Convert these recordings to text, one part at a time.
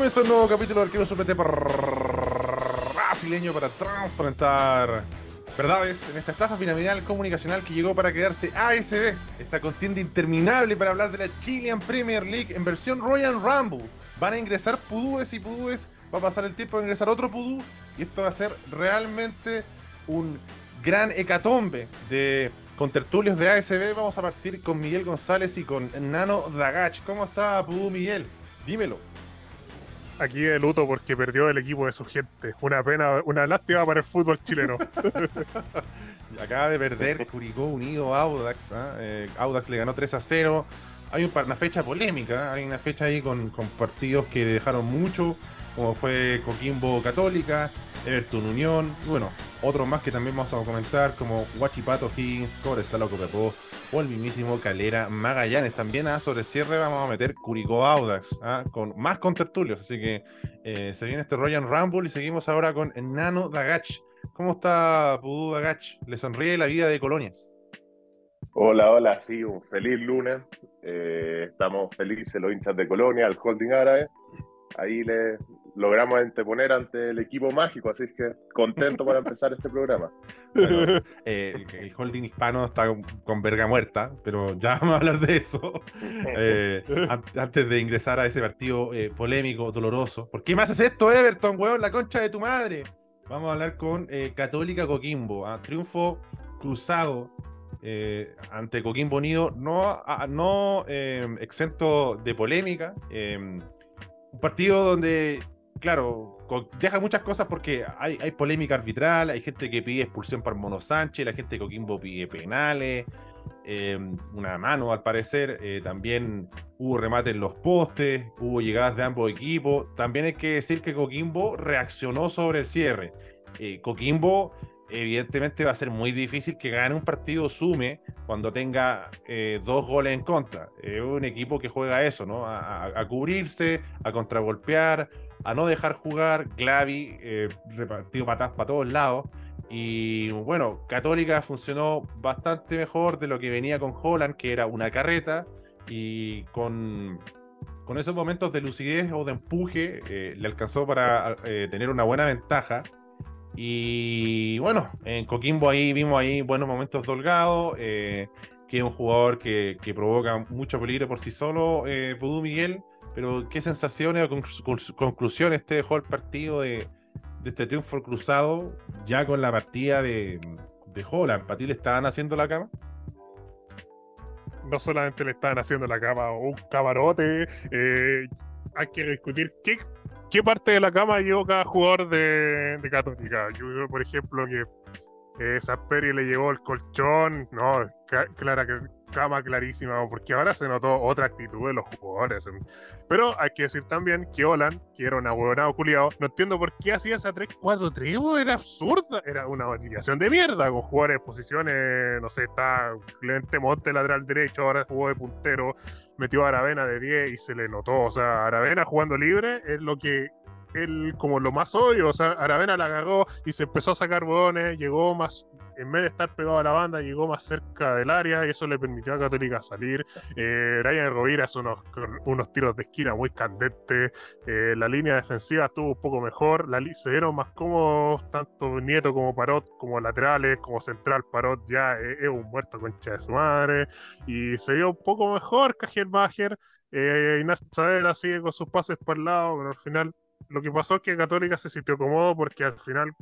Comienza un nuevo capítulo de Arquero Suplente brasileño para transparentar verdades en esta estafa piramidal comunicacional que llegó para quedarse ASB. Esta contienda interminable para hablar de la Chilean Premier League en versión Royal Rumble. Van a ingresar pudúes y pudúes, va a pasar el tiempo de ingresar otro pudú y esto va a ser realmente un gran hecatombe de contertulios de ASB. Vamos a partir con Miguel González y con Nano Dagach. ¿Cómo está Pudú Miguel? Dímelo aquí de luto porque perdió el equipo de su gente. Una pena, una lástima para el fútbol chileno. Acaba de perder Curicó Unido Audax. ¿ah? Eh, Audax le ganó 3 a 0. Hay una fecha polémica, ¿ah? hay una fecha ahí con, partidos que dejaron mucho, como fue Coquimbo Católica, Everton Unión, y bueno, otros más que también vamos a comentar, como Huachipato Higgins, Cobresal Copiapó, o el mismísimo Calera Magallanes. También ¿ah? sobre cierre vamos a meter Curicó Audax, ¿ah? con más. Así que eh, se viene este Royal Rumble y seguimos ahora con Nano Dagach. ¿Cómo está Pudú Dagach? ¿Le sonríe la vida de Colonias? Hola, hola, sí, un feliz lunes. Eh, estamos felices los hinchas de Colonia, el holding árabe. Ahí le, logramos anteponer ante el equipo mágico, así que contento para empezar este programa. Eh, el, holding hispano está con, verga muerta, pero ya vamos a hablar de eso. Eh, antes de ingresar a ese partido eh, polémico, doloroso. ¿Por qué me haces esto, Everton, weón? La concha de tu madre. Vamos a hablar con Católica Coquimbo. ¿ah? Triunfo cruzado ante Coquimbo Unido, no, no exento de polémica. un partido donde claro, deja muchas cosas porque hay, polémica arbitral, hay gente que pide expulsión para Mono Sánchez, la gente de Coquimbo pide penales, em, una mano al parecer, eh, también hubo remate en los postes, hubo llegadas de ambos equipos, también hay que decir que Coquimbo reaccionó sobre el cierre. Eh, Coquimbo evidentemente va a ser muy difícil que gane un partido sume cuando tenga eh, dos goles en contra. Es un equipo que juega eso, ¿no? A cubrirse, a contragolpear, a no dejar jugar. Glavi eh, repartido patas para todos lados. Y bueno, Católica funcionó bastante mejor de lo que venía con Holland, que era una carreta. Y con, con esos momentos de lucidez o de empuje, eh, le alcanzó para eh, tener una buena ventaja. Y bueno, en Coquimbo ahí vimos ahí buenos momentos dolgados. que es un jugador que, que, provoca mucho peligro por sí solo, Pudú Miguel pero ¿qué sensaciones o conclusiones te dejó el partido de, este triunfo cruzado ya con la partida de, de Holland? ¿Para ti le estaban haciendo la cama? No solamente le estaban haciendo la cama, un camarote. Eh, hay que discutir qué, qué parte de la cama llevó cada jugador de, de Católica. Yo, por ejemplo, que eh, Sasperi le llevó el colchón. No, clara cama clarísima, porque ahora se notó otra actitud de los jugadores. Pero hay que decir también que Olan, que era un abuelado culiado, no entiendo por qué hacía esa 3-4-3, era absurda, era una alineación de mierda, con jugadores posiciones, no sé, está Clemente Monte lateral derecho, ahora jugó de puntero, metió a Aravena de 10 y se le notó, o sea, Aravena jugando libre es lo que él como lo más obvio, o sea, Aravena la cagó y se empezó a sacar bodones, llegó más, en vez de estar pegado a la banda, llegó más cerca del área y eso le permitió a Católica salir. Eh, Ryan Rovira hace unos, unos tiros de esquina muy candentes. Eh, la línea defensiva estuvo un poco mejor. Se dieron más cómodos tanto Nieto como Parot, como laterales, como central. Parot ya es, un muerto concha de su madre. Y se dio un poco mejor Kajelmacher. Eh, Ignacio Saavedra sigue con sus pases por el lado, pero al final lo que pasó es que Católica se sintió cómodo porque al final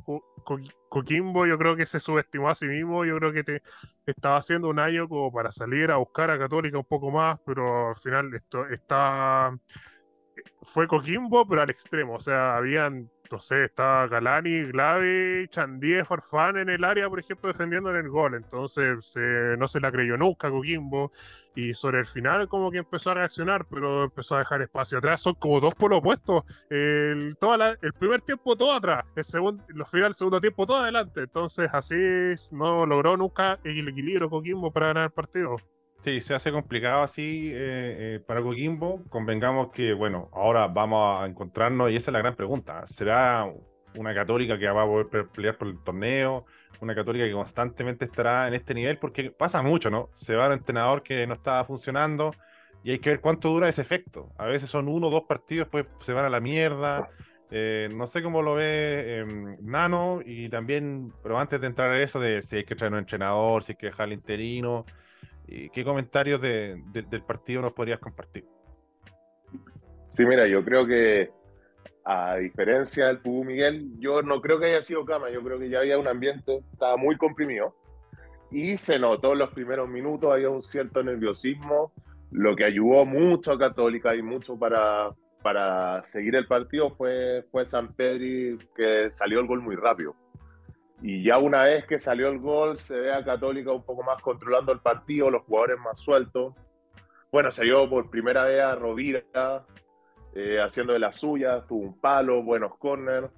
Coquimbo yo creo que se subestimó a sí mismo, yo creo que te estaba haciendo un año como para salir a buscar a Católica un poco más, pero al final esto está fue Coquimbo, pero al extremo, o sea, habían no sé, estaba Galani, Glavi, Chandie, Farfán en el área, por ejemplo, defendiendo en el gol. Entonces no se la creyó nunca Coquimbo. Y sobre el final como que empezó a reaccionar, pero empezó a dejar espacio atrás. Son como dos por lo opuesto. El, toda el primer tiempo todo atrás, el segundo, los final, el segundo tiempo todo adelante. Entonces así no logró nunca el equilibrio Coquimbo para ganar el partido. Sí, se hace complicado así eh, eh, para Coquimbo. Convengamos que, bueno, ahora vamos a encontrarnos y esa es la gran pregunta. ¿Será una católica que va a poder pelear por el torneo? ¿Una católica que constantemente estará en este nivel? Porque pasa mucho, ¿no? Se va un entrenador que no estaba funcionando, y hay que ver cuánto dura ese efecto. A veces son uno o dos partidos, pues se van a la mierda. Eh, no sé cómo lo ve em, Nano y también, pero antes de entrar a eso de si hay que traer un entrenador, si hay que dejar el interino, ¿qué comentarios del partido nos podrías compartir? Sí, mira, yo creo que a diferencia del Pugú Miguel, yo no creo que haya sido cama, yo creo que ya había un ambiente, estaba muy comprimido y se notó en los primeros minutos, había un cierto nerviosismo, lo que ayudó mucho a Católica y mucho para, para seguir el partido fue, fue San Pedri, que salió el gol muy rápido. Y ya una vez que salió el gol, se ve a Católica un poco más controlando el partido, los jugadores más sueltos. Bueno, se dio por primera vez a Rovira eh, haciendo de la suya, tuvo un palo, buenos corners.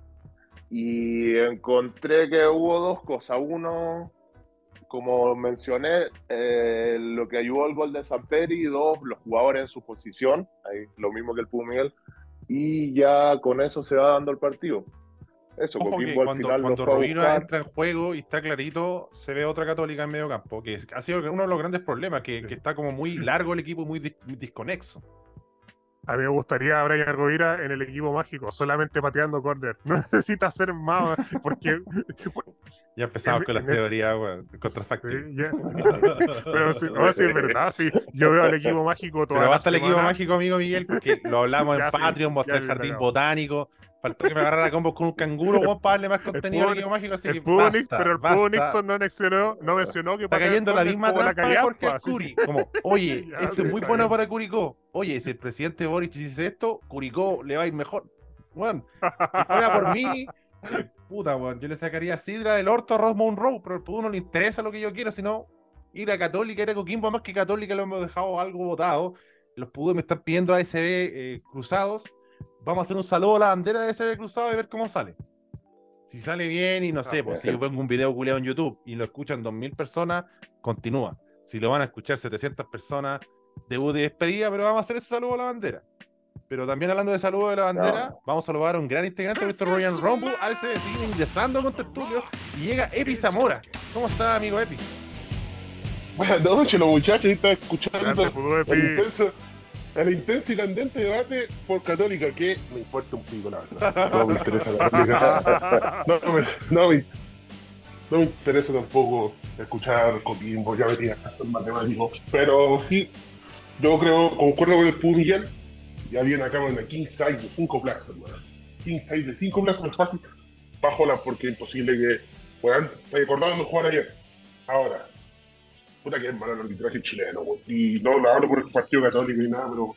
Y encontré que hubo dos cosas. Uno, como mencioné, eh, lo que ayudó al gol de San Pedro y dos, los jugadores en su posición, ahí, lo mismo que el Miguel, y ya con eso se va dando el partido. Eso, Ojo que cuando, cuando Rovira entra en juego y está clarito, se ve otra católica en medio campo, que ha sido uno de los grandes problemas, que, que está como muy largo el equipo, muy, muy desconexo. A mí me gustaría a Brian Argovira en el equipo mágico, solamente pateando corner. No necesita hacer más, porque. Ya empezamos con las teorías, contrafactibles. pero si, no, si es verdad, sí. Yo veo al equipo mágico todo. Pero basta el equipo mágico, amigo Miguel, porque lo hablamos en Patreon, mostré el jardín botánico. Faltó que me agarrara combos con un canguro, vamos para darle más contenido al equipo mágico, así que basta, Pero el Pudo Nixon no mencionó, no mencionó que Está cayendo la misma trampa de Jorge Curi. Como, oye, esto es muy bueno para Curicó. Oye, si el presidente Boric dice esto, Curicó le va a ir mejor. Bueno, si fuera por mí, puta, weón, yo le sacaría Sidra del orto a Ross Monroe, pero al Pudo no le interesa lo que yo quiero, sino ir a Católica, ir a Coquimbo, más que Católica lo hemos dejado algo votado. Los Pudos me están pidiendo ASB eh, cruzados vamos a hacer un saludo a la bandera de ese cruzado y ver cómo sale. Si sale bien y no sé, pues si yo pongo un video culeado en YouTube y lo escuchan 2.000 personas, continúa. Si lo van a escuchar 700 personas, debut y despedida, pero vamos a hacer ese saludo a la bandera. Pero también hablando de saludo de la bandera, vamos a saludar a un gran integrante de nuestro Royal Rumble. A veces sigue ingresando con estudio y llega Epi Zamora. ¿Cómo está, amigo Epi? Buenas noches, los muchachos. Está escuchando el intenso, el intenso y candente debate por Católica, que me importa un pico, la verdad. No me interesa la Católica. No, me, no, me, no me interesa tampoco escuchar Coquimbo, ya venía el matemático. Pero sí, yo creo, concuerdo con el Pú Miguel, ya viene acá una king size de 5 plazas, hermano. King size de 5 plazas es fácil, bajo la porque es imposible que puedan. Se acordaron de jugar ayer. Ahora, puta que es malo el arbitraje chileno, güey. Y no, no hablo por el partido católico ni nada, pero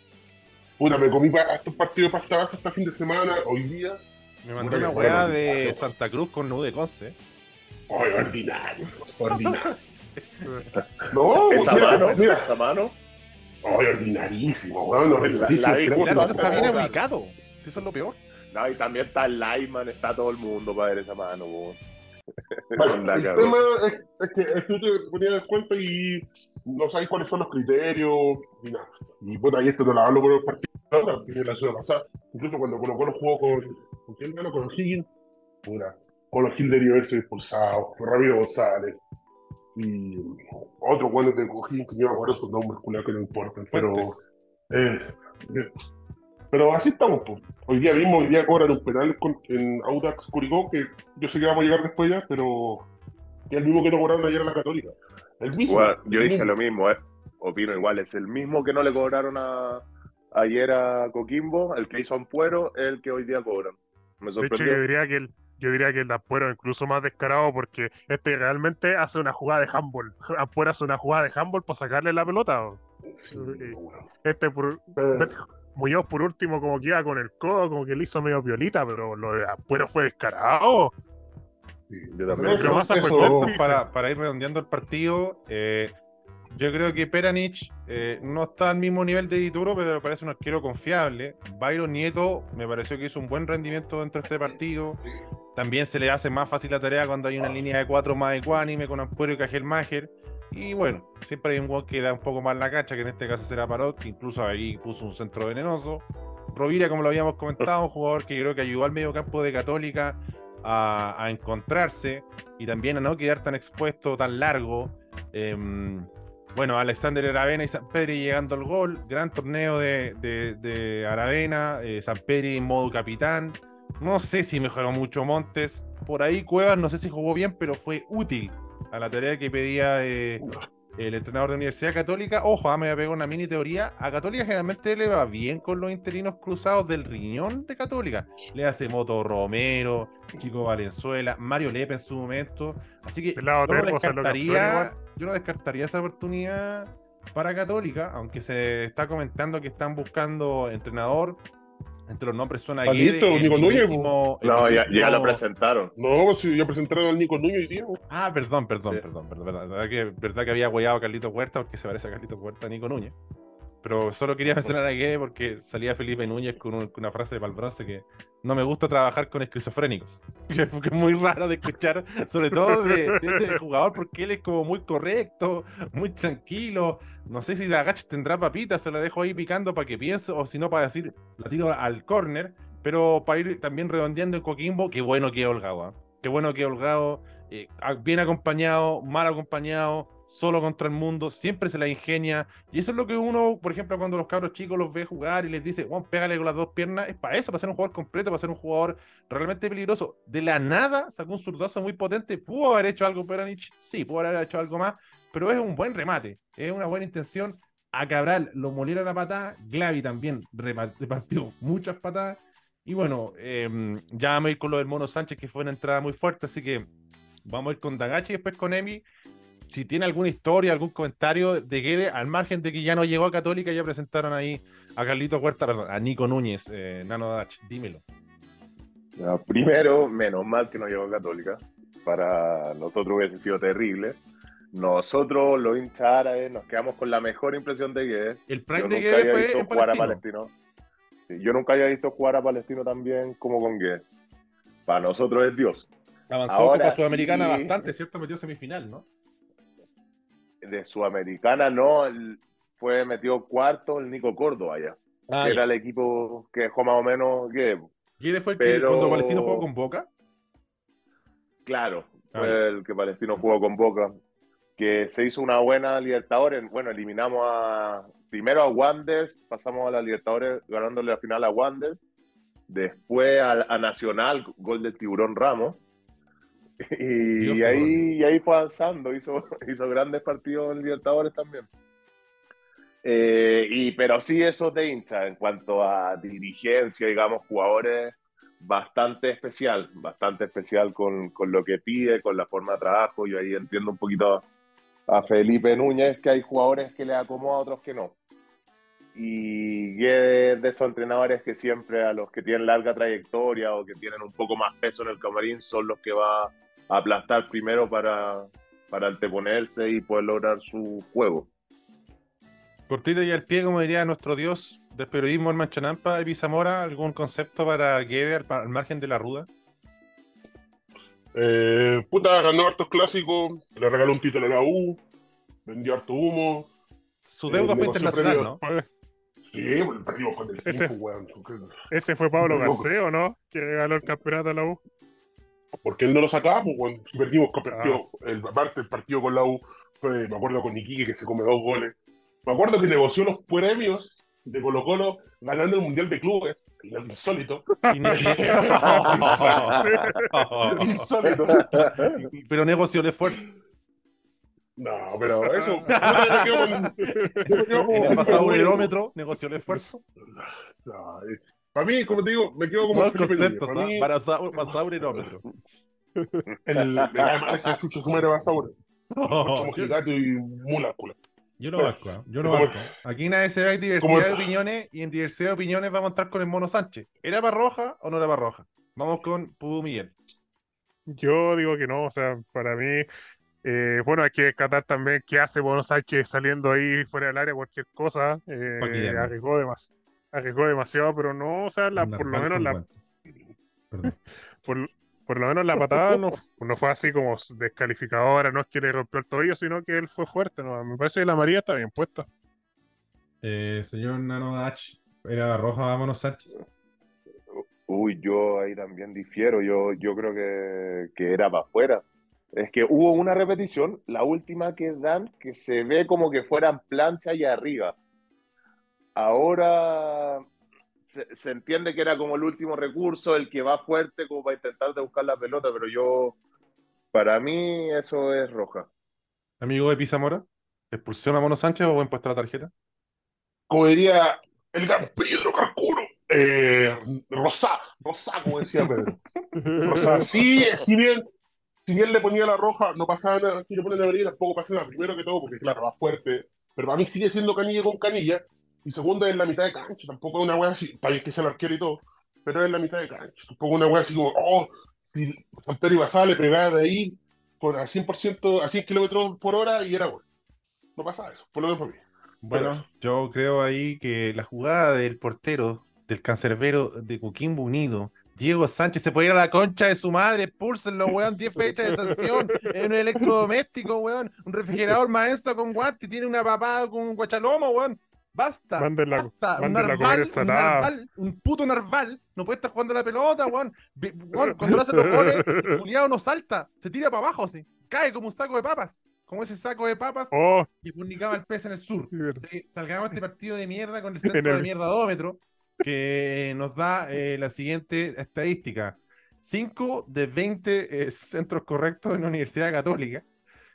puta, me comí estos partidos de pasta base este fin de semana, hoy día. Me mandó una weá de Santa Cruz con nude Conce. Ay, ordinario, ordinario. no, esa mira, mano, mira. esa mano. Ay, ordinarísimo, weón. No, la, la, está bien ubicado. Si eso es lo peor. No, y también está Lyman, está todo el mundo para ver esa mano, weón el tema es, que tú te ponías cuenta y no sabes cuáles son los criterios ni nada. Y bueno, ahí esto te lo hablo por el partido que la ciudad pasada. Incluso cuando colocó los juegos con. ¿Con quién ganó? Con Higgins. Puta. Con los Gil de verse expulsados. Con Ramiro González. Y otro cuando te cogí, que yo me acuerdo sus nombres, que no importan. Pero. Eh, eh, pero así estamos, pues. Hoy día mismo, hoy día cobran un penal en Audax Curicó, que yo sé que vamos a llegar después ya, pero que es el mismo que no cobraron ayer a la Católica. El mismo. yo dije lo mismo, eh. Opino igual, es el mismo que no le cobraron a, ayer a Coquimbo, el que hizo Ampuero, el que hoy día cobran. Me de hecho, yo diría que el, yo diría que el de Ampuero incluso más descarado porque este realmente hace una jugada de handball. Ampuero hace una jugada de handball para sacarle la pelota. Este por, Muñoz por último como que iba con el codo, como que le hizo medio violita, pero lo de Apuero fue descarado. para, para, ir redondeando el partido, eh, yo creo que Peranich eh, no está al mismo nivel de Dituro, pero parece un arquero confiable. Byron Nieto me pareció que hizo un buen rendimiento dentro de este partido. También se le hace más fácil la tarea cuando hay una línea de cuatro más ecuánime con Ampuero y Cajelmacher. Y bueno, siempre hay un gol que da un poco más la cacha, que en este caso será Parot, que incluso ahí puso un centro venenoso. Rovira, como lo habíamos comentado, un jugador que creo que ayudó al medio campo de Católica a, encontrarse y también a no quedar tan expuesto, tan largo. Em, Bueno, Alexander Aravena y San Pedri llegando al gol. Gran torneo de, de, Aravena. Eh, San Pedri en modo capitán. No sé si mejoró mucho Montes. Por ahí Cuevas, no sé si jugó bien, pero fue útil a la tarea que pedía eh, el entrenador de Universidad Católica. Ojo, ah, me voy a pegar una mini teoría. A Católica generalmente le va bien con los interinos cruzados del riñón de Católica. Le hace Moto Romero, Chico Valenzuela, Mario Lepe en su momento. Así que yo descartaría yo no descartaría esa oportunidad para Católica, aunque se está comentando que están buscando entrenador. Entre los nombres suena Guede, Nico Núñez. No, ya, ya, lo presentaron. No, sí, ya presentaron al Nico Núñez y Diego. Ah, perdón, perdón, perdón, perdón. Verdad, que, verdad que había guayado a Carlitos Huerta porque se parece a Carlitos Huerta a Nico Núñez. Pero solo quería mencionar a Guede porque salía Felipe Núñez con, una frase de Palbronce que no me gusta trabajar con esquizofrénicos. Que es muy raro de escuchar, sobre todo de, ese jugador, porque él es como muy correcto, muy tranquilo. No sé si Dagach tendrá papita, se la dejo ahí picando para que piense, o si no, para decir, la tiro al córner. Pero para ir también redondeando en Coquimbo, qué bueno que Holgado. ¿ah? Qué bueno que Holgado, eh, bien acompañado, mal acompañado solo contra el mundo, siempre se la ingenia. Y eso es lo que uno, por ejemplo, cuando los cabros chicos los ve jugar y les dice, bueno, pégale con las dos piernas, es para eso, para ser un jugador completo, para ser un jugador realmente peligroso. De la nada sacó un zurdazo muy potente. ¿Pudo haber hecho algo Peranich? Sí, pudo haber hecho algo más, pero es un buen remate, es una buena intención. A Cabral lo molieron la patada, Glavi también repartió muchas patadas. Y bueno, em, ya vamos a ir con lo del Mono Sánchez, que fue una entrada muy fuerte, así que vamos a ir con Dagachi y después con Emi si tiene alguna historia, algún comentario de Guede, al margen de que ya no llegó a Católica, ya presentaron ahí a Carlito Huerta, a Nico Núñez, eh, Nano Dach, dímelo. primero, menos mal que no llegó a Católica. Para nosotros hubiese sido terrible. Nosotros, los hinchas árabes, nos quedamos con la mejor impresión de Guede. El prime de Guede fue en jugar Palestino. yo nunca había visto jugar a Palestino tan bien como con Guede. Para nosotros es Dios. Avanzó Ahora, Copa Sudamericana bastante, ¿cierto? Metió semifinal, ¿no? De Sudamericana no, fue metido cuarto el Nico Córdoba allá. Ah, era el equipo que dejó más o menos que. ¿Y fue el que cuando Palestino jugó con Boca? Claro, ah, fue el que Palestino jugó con Boca. Que se hizo una buena Libertadores. Bueno, eliminamos a primero a Wanderers, pasamos a la Libertadores ganándole la final a Wanderers. Después a Nacional, gol del Tiburón Ramos. Y, ahí, ahí fue avanzando, hizo, hizo grandes partidos en Libertadores también. Eh, y, pero sí eso de hincha en cuanto a dirigencia, digamos, jugadores bastante especial, bastante especial con, con, lo que pide, con la forma de trabajo. Yo ahí entiendo un poquito a Felipe Núñez que hay jugadores que le acomoda, a otros que no. Y de, de esos entrenadores que siempre a los que tienen larga trayectoria o que tienen un poco más peso en el camarín son los que va aplastar primero para, para anteponerse y poder lograr su juego. Cortito y al pie, como diría nuestro dios del periodismo, el Manchanampa, Evi Zamora, ¿algún concepto para Guede al, margen de la ruda? Eh, puta, ganó hartos clásicos, le regaló un título a la U, vendió harto humo. Su deuda eh, fue internacional, ¿no? Sí, perdimos con el 5, weón. Ese fue Pablo Garceo, ¿no? Que ganó el campeonato a la U porque él no lo sacaba, pues, cuando perdimos partido, ah. el, aparte el partido con la U, fue, me acuerdo con Iquique que se come dos goles. Me acuerdo que negoció los premios de Colo Colo ganando el Mundial de Clubes. Insólito. Insólito. Pero negoció el esfuerzo. No, pero eso. Yo me quedo pasado un aerómetro, negoció el esfuerzo. No, eh, para mí, como te digo, me quedo como. el concepto, para, mí... para, para Saurinómetro. El, ese chucho sumero va a Sauron. Como gigante y músculo. Yo no vasco, ¿eh? yo no vasco. Aquí nadie se ve, hay diversidad de opiniones y en diversidad de opiniones vamos a estar con el Mono Sánchez. ¿Era para roja o no era para roja? Vamos con Pudu Miguel. Yo digo que no, o sea, para mí, eh, bueno, hay que descartar también qué hace Mono Sánchez saliendo ahí fuera del área, cualquier cosa. Eh, arriesgó demasiado arriesgó demasiado, pero no, o sea, por lo menos la. por, lo menos la patada no, no fue así como descalificadora, no es que le rompió el tobillo, sino que él fue fuerte. ¿no? Me parece que la María está bien puesta. Eh, señor Nano Dach, ¿era roja, vámonos Sánchez? Uy, yo ahí también difiero. Yo, yo creo que, que era para afuera. Es que hubo una repetición, la última que dan, que se ve como que fueran plancha y arriba. Ahora se, entiende que era como el último recurso, el que va fuerte como para intentar de buscar la pelota, pero yo, para mí eso es roja. Amigo de Pizamora, ¿expulsión a Mono Sánchez o en puesta la tarjeta? Como diría el gran Pedro Carcuro, eh, Rosá, Rosá, como decía Pedro. Rosá, sí, si bien si bien le ponía la roja, no pasaba nada. Si le pone la amarilla, tampoco pasa nada. Primero que todo, porque claro, va fuerte. Pero para mí sigue siendo canilla con canilla. Y segundo, es la mitad de cancha. Tampoco es una wea así. Para que sea el arquero y todo. Pero es la mitad de cancha. Tampoco una wea así como, oh, si San Pedro Ibasá le pegaba de ahí con a 100%, a 100 kilómetros por hora y era gol. No pasa eso, por lo menos para mí. Bueno, yo creo ahí que la jugada del portero, del cancerbero de Coquimbo Unido, Diego Sánchez se puede ir a la concha de su madre, púlsenlo, weón, 10 fechas de sanción en un electrodoméstico, weón, un refrigerador maestro con guante, tiene una papada con un guachalomo, weón. Basta, basta, un narval, un narval, un puto narval, no puede estar jugando la pelota, weón. cuando lo hace los goles, Juliado no salta, se tira para abajo así, cae como un saco de papas, como ese saco de papas oh. que publicaba el pez en el sur. salgamos este partido de mierda con el centro de mierdadómetro que nos da eh, la siguiente estadística. 5 de 20 eh, centros correctos en la Universidad Católica.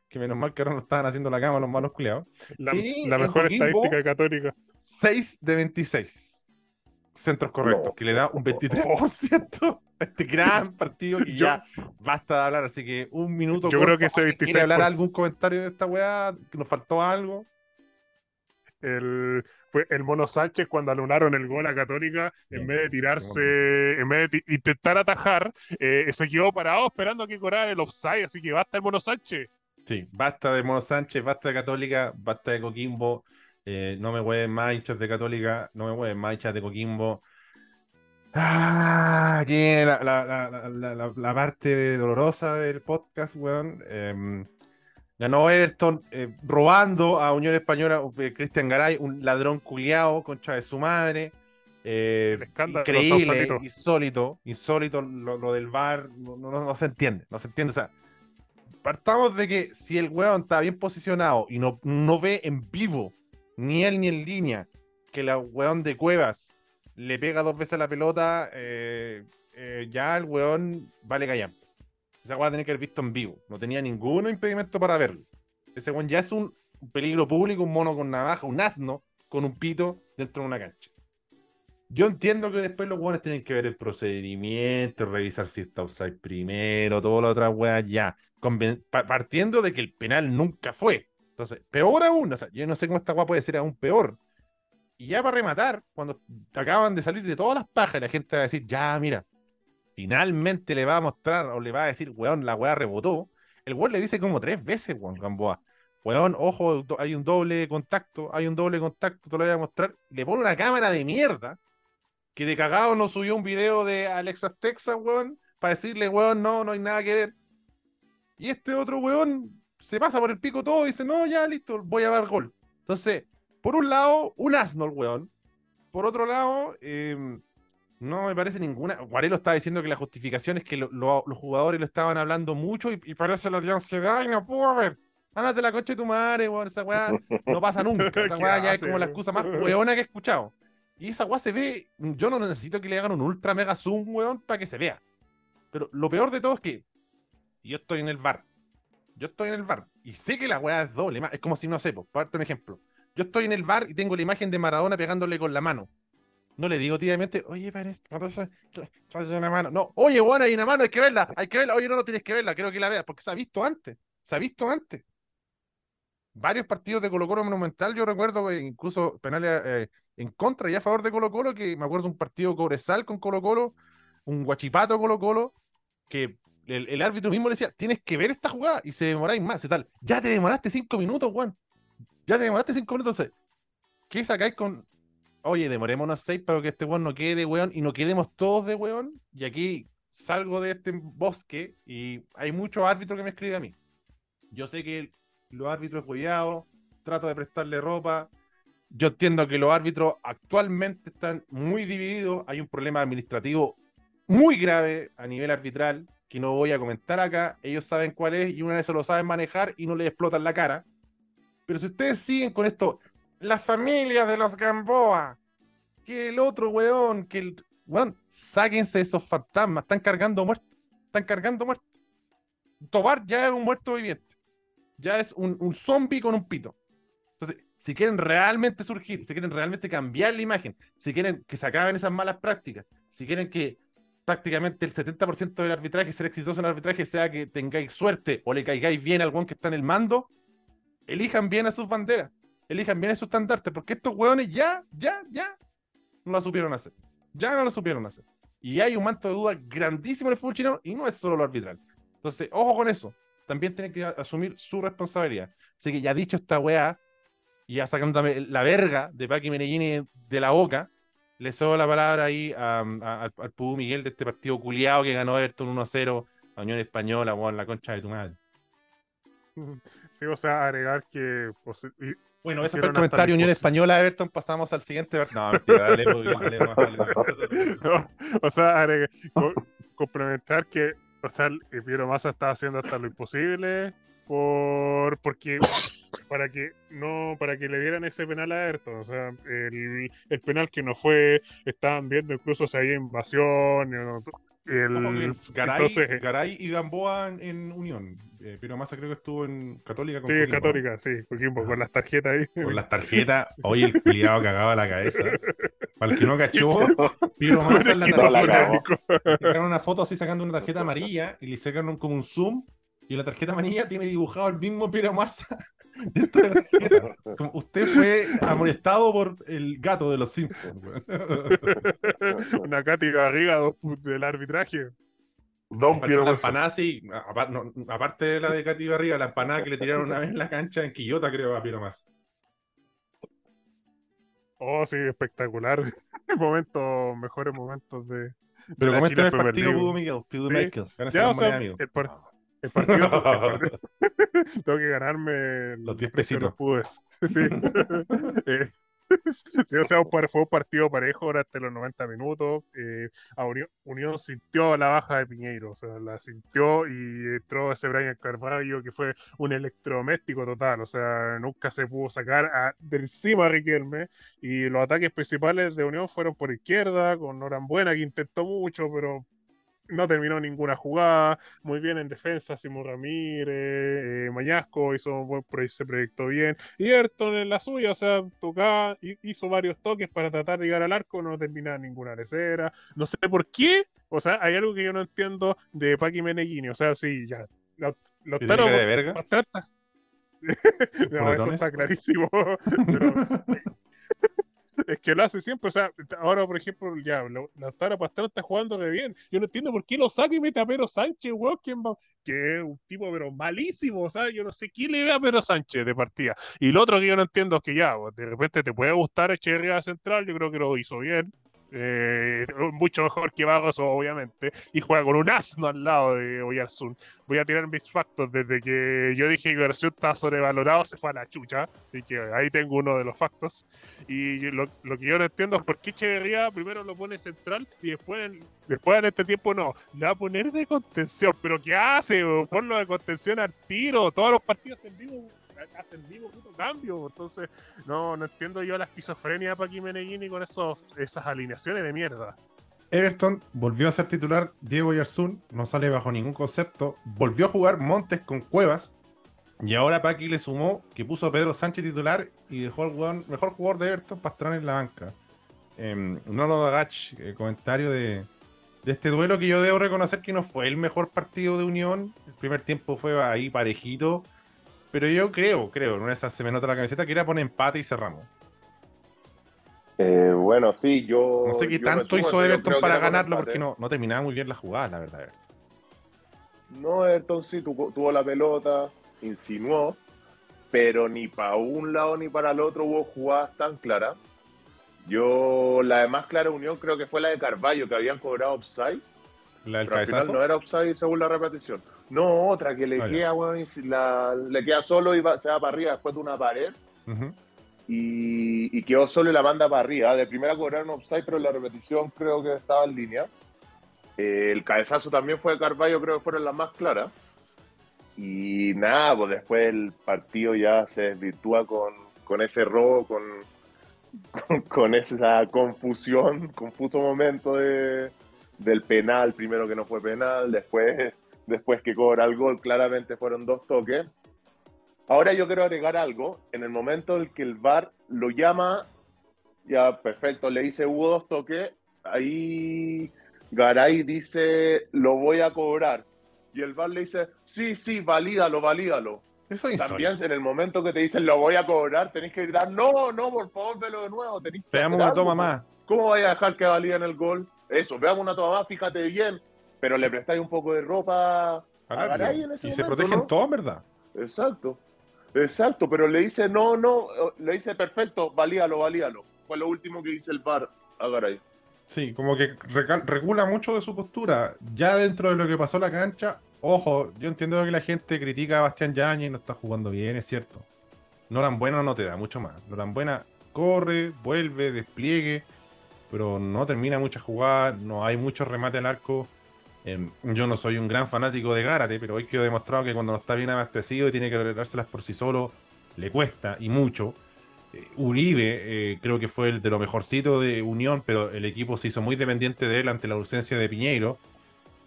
Que menos mal que ahora no estaban haciendo la cama los malos culiados. La, mejor estadística católica. 6 de 26 centros correctos, que le da un 23% a este gran partido que ya basta de hablar. Así que un minuto. Yo creo que ese 26%. ¿Quiere hablar algún comentario de esta weá? ¿Que nos faltó algo? El, fue el Mono Sánchez cuando anunaron el gol a Católica, en vez de tirarse, en vez de intentar atajar, eh, se quedó parado esperando a que corara el offside, así que basta el Mono Sánchez. Sí, basta de Mono Sánchez, basta de Católica, basta de Coquimbo, eh, no me hueven más hinchas de Católica, no me hueven más hinchas de Coquimbo. Ah, aquí la, la, la, la, parte dolorosa del podcast, weón. Em, Ganó Everton eh, robando a Unión Española, eh, Cristian Garay, un ladrón culiao, concha de su madre. Eh, increíble, insólito, insólito lo, del VAR, no, se entiende, no se entiende. O sea, partamos de que si el weón está bien posicionado y no, no ve en vivo, ni él ni en línea, que el weón de Cuevas le pega dos veces la pelota, ya el weón vale callar. Esa weá tenía que haber visto en vivo. No tenía ningún impedimento para verlo. Ese weón ya es un peligro público, un mono con navaja, un asno con un pito dentro de una cancha. Yo entiendo que después los weones tienen que ver el procedimiento, revisar si está outside primero, toda la otra weá ya. Partiendo de que el penal nunca fue. Entonces, peor aún, o sea, yo no sé cómo esta weá puede ser aún peor. Y ya para rematar, cuando acaban de salir de todas las pajas, la gente va a decir, ya, mira, finalmente le va a mostrar o le va a decir, weón, la weá rebotó, el weón le dice como tres veces, weón, Gamboa. Weón, ojo, hay un doble contacto, hay un doble contacto, te lo voy a mostrar. Le pone una cámara de mierda que de cagado nos subió un video de Alexa Texas, weón, para decirle, weón, no, no hay nada que ver. Y este otro weón se pasa por el pico todo y dice, no, ya listo, voy a dar gol. Entonces, por un lado, un asno el weón. Por otro lado, eh, no me parece ninguna. Guarelo estaba diciendo que la justificación es que los jugadores lo estaban hablando mucho y, parece la ansiedad y no puedo ver. Ándate la coche de tu madre, weón. Esa weá no pasa nunca. Esa weá ya es como la excusa más weona que he escuchado. Y esa weá se ve. Yo no necesito que le hagan un ultra mega zoom, weón, para que se vea. Pero lo peor de todo es que si yo estoy en el bar, yo estoy en el bar y sé que la weá es doble. Es como si no sé, por darte un ejemplo. Yo estoy en el bar y tengo la imagen de Maradona pegándole con la mano no le digo tímidamente, oye, parece, una mano. No, oye, bueno, hay una mano, hay que verla, hay que verla. Oye, no, no tienes que verla, quiero que la veas, porque se ha visto antes, se ha visto antes. Varios partidos de Colo Colo Monumental, yo recuerdo incluso penales eh, en contra y a favor de Colo Colo, que me acuerdo un partido Cobresal con Colo Colo, un guachipato Colo Colo, que el, árbitro mismo le decía, tienes que ver esta jugada y se demoráis más y tal. Ya te demoraste cinco minutos, Juan. Ya te demoraste cinco minutos. Entonces, ¿qué sacáis con oye, demorémonos seis para que este weón no quede de weón y no quedemos todos de weón. Y aquí salgo de este bosque y hay muchos árbitros que me escriben a mí. Yo sé que los árbitros cuidados, trato de prestarle ropa. Yo entiendo que los árbitros actualmente están muy divididos. Hay un problema administrativo muy grave a nivel arbitral. que no voy a comentar acá, ellos saben cuál es y una vez se lo saben manejar y no les explotan la cara. Pero si ustedes siguen con esto, la familia de los Gamboa, que el otro weón, que el. Weón, sáquense esos fantasmas, están cargando muertos, están cargando muertos. Tobar ya es un muerto viviente, ya es un, un zombie con un pito. Entonces, si quieren realmente surgir, si quieren realmente cambiar la imagen, si quieren que se acaben esas malas prácticas, si quieren que prácticamente el 70% del arbitraje, ser exitoso en el arbitraje, sea que tengáis suerte o le caigáis bien al que está en el mando, elijan bien a sus banderas, elijan bien a sus estandartes, porque estos hueones ya, ya, ya no la supieron hacer. Ya no lo supieron hacer. Y hay un manto de duda grandísimo en el fútbol chino y no es solo lo arbitral. Entonces, ojo con eso. También tienen que asumir su responsabilidad. Así que ya dicho esta weá, y ya sacándome la verga de Paqui Menellini de la boca, le cedo la palabra ahí al Pudú Miguel de este partido culiado que ganó Everton 1-0 a Unión Española, en la concha de tu madre. Sí, o sea, agregar que. bueno, ese fue el comentario Unión Española Everton. Pasamos al siguiente. No, mentira, dale, dale, no, O sea, agregar, complementar que o sea, el Piero Massa estaba haciendo hasta lo imposible por porque para que no para que le dieran ese penal a Ayrton o sea el, el penal que no fue estaban viendo incluso si había invasión el, Garay, y Gamboa en, Unión eh, pero Massa creo que estuvo en Católica con sí Católica sí con las tarjetas ahí. Con las tarjetas hoy el culiado cagaba la cabeza. Para el que no cachó Piero Massa en la tarjeta. una foto así sacando una tarjeta amarilla y le sacaron como un zoom y la tarjeta amarilla tiene dibujado el mismo Piero Massa dentro de la tarjeta. usted fue amonestado por el gato de los Simpsons. Una Katy Garriga del arbitraje. Don Piero la empanada, sí, aparte de la de Katy Barriga, la empanada que le tiraron una vez en la cancha en Quillota, creo, a Piero Massa. Oh, sí, espectacular. momentos, mejores momentos de. Pero comenten el partido, Pudo Miguel, Pudo Michael. Ya, o sea, el, el partido, tengo que ganarme los 10 pesitos. Los sí. eh, sí, o sea, fue un partido parejo durante los 90 minutos. Eh, Unión, sintió la baja de Piñeiro, o sea, la sintió y entró ese Brian Carvalho que fue un electrodoméstico total, o sea, nunca se pudo sacar a, de encima a Riquelme. Y los ataques principales de Unión fueron por izquierda, con Norambuena que intentó mucho, pero no terminó ninguna jugada, muy bien en defensa, Simón Ramírez, eh, Mañasco hizo un buen se proyectó bien, y Ayrton en la suya, o sea, tocaba, hizo varios toques para tratar de llegar al arco, no terminaba ninguna lecera, no sé por qué, o sea, hay algo que yo no entiendo de Paqui Meneghini, o sea, sí, ya, los de verga? no, eso está clarísimo, pero, es que lo hace siempre. O sea, ahora, por ejemplo, ya, Lautaro Pastrana está jugando re bien. Yo no entiendo por qué lo saca y mete a Pedro Sánchez, weón, que es un tipo, pero malísimo. O sea, yo no sé quién le ve a Pedro Sánchez de partida. Y lo otro que yo no entiendo es que ya, de repente te puede gustar Echeverría Central, yo creo que lo hizo bien. Eh, mucho mejor que Barros, obviamente, y juega con un asno al lado de Oyarzún. Voy a tirar mis factos desde que yo dije que Oyarzún estaba sobrevalorado, se fue a la chucha, y que ahí tengo uno de los factos. Y lo, que yo no entiendo es por qué Echeverría primero lo pone central y después, después en este tiempo no, le va a poner de contención. ¿Pero qué hace? Ponlo de contención al tiro, todos los partidos en vivo hacen vivo puto cambio. Entonces, no, no entiendo yo la esquizofrenia para Meneghini con esos, esas alineaciones de mierda. Everton volvió a ser titular Diego Yarzún, no sale bajo ningún concepto. Volvió a jugar Montes con Cuevas. Y ahora Paqui le sumó que puso a Pedro Sánchez titular y dejó al mejor jugador de Everton Pastrán en la banca. Eh, no lo agach, el comentario de, de este duelo que yo debo reconocer que no fue el mejor partido de Unión. El primer tiempo fue ahí parejito. Pero yo creo, creo, en una de esas se me nota la camiseta que era poner empate y cerramos. Eh, bueno, sí, yo. No sé qué tanto hizo Everton para ganarlo porque no, no terminaba muy bien la jugada, la verdad. Everton. No, Everton sí tuvo, la pelota, insinuó, pero ni para un lado ni para el otro hubo jugadas tan claras. Yo, la de más clara unión creo que fue la de Carballo, que habían cobrado offside. La del cabezazo. no era offside según la repetición. No, otra que le queda, weón, le queda solo y se va para arriba después de una pared. y, quedó solo y la banda para arriba. De primera cobraron offside, pero la repetición creo que estaba en línea. Eh, el cabezazo también fue de Carballo, creo que fueron las más claras. Y nada, pues después el partido ya se desvirtúa con, con ese robo, con, con, esa confusión, confuso momento de, del penal, primero que no fue penal, después, después que cobra el gol, claramente fueron dos toques. Ahora yo quiero agregar algo, en el momento en que el VAR lo llama, ya perfecto, le dice hubo dos toques, ahí Garay dice lo voy a cobrar, y el VAR le dice sí, sí, valídalo, valídalo. Eso También en el momento que te dicen lo voy a cobrar, tenés que gritar, no, no, por favor, velo de nuevo. Tenés que Veamos una toma más. ¿Cómo voy a dejar que valían el gol? Eso, veamos una toma más, fíjate bien, pero le prestáis un poco de ropa a Garay en ese Y se protegen todos, ¿verdad? Exacto. Exacto, pero le dice no, no, le dice perfecto, valíalo, valíalo. Fue lo último que dice el VAR a Garay. Sí, como que regula mucho de su postura. Ya dentro de lo que pasó en la cancha, Ojo, yo entiendo que la gente critica a Bastián Yañez, no está jugando bien, es cierto. Buena no te da mucho más. Buena corre, vuelve, despliegue, pero no termina muchas jugadas, no hay mucho remate al arco. Em, yo no soy un gran fanático de Gárate, pero hoy quedó demostrado que cuando no está bien abastecido y tiene que arreglárselas por sí solo, le cuesta y mucho. Eh, Uribe eh, creo que fue el de lo mejorcito de Unión, pero el equipo se hizo muy dependiente de él ante la ausencia de Piñeiro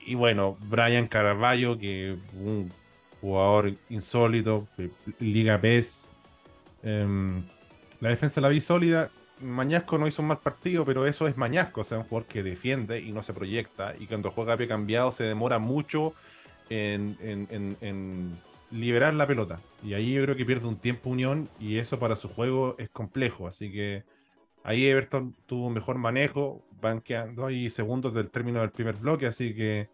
y bueno, Brian Carvalho, que un jugador insólito, Liga PES. Em, la defensa la vi sólida. Mañasco no hizo un mal partido, pero eso es Mañasco, o sea, un jugador que defiende y no se proyecta. Y cuando juega a pie cambiado se demora mucho en, liberar la pelota. Y ahí yo creo que pierde un tiempo Unión y eso para su juego es complejo. Así que ahí Everton tuvo un mejor manejo, van quedando ahí segundos del término del primer bloque, así que.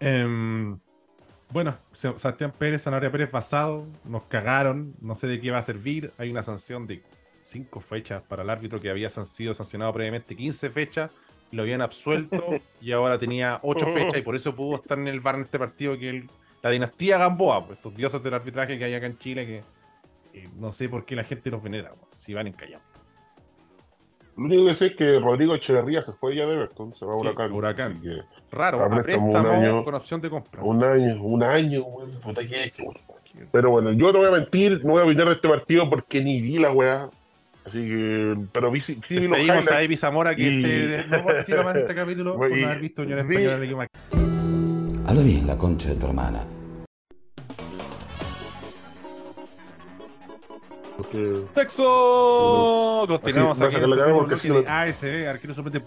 Em, bueno, Sebastián Pérez, Sanabria Pérez basado, nos cagaron, no sé de qué va a servir. Hay una sanción de cinco fechas para el árbitro que había sido sancionado previamente 15 fechas, lo habían absuelto y ahora tenía 8 fechas y por eso pudo estar en el bar en este partido que la dinastía Gamboa, pues, estos dioses del arbitraje que hay acá en Chile que eh, no sé por qué la gente los venera, si van en callado. Lo único que sé es que Rodrigo Echeverría se fue ya de Everton, se va a Huracán. Huracán. Raro, a préstamo, año, con opción de compra. Un año, un año, Pero bueno, yo no voy a mentir, no voy a opinar de este partido porque ni vi la weá. Así que, pero vi, sí, vi los highlights. a Evi Zamora que y... se no participa más en este capítulo por no haber visto Unión Española de Liga Habla bien la concha de tu hermana. Texo. Continuamos aquí en el ASB, arquero suplente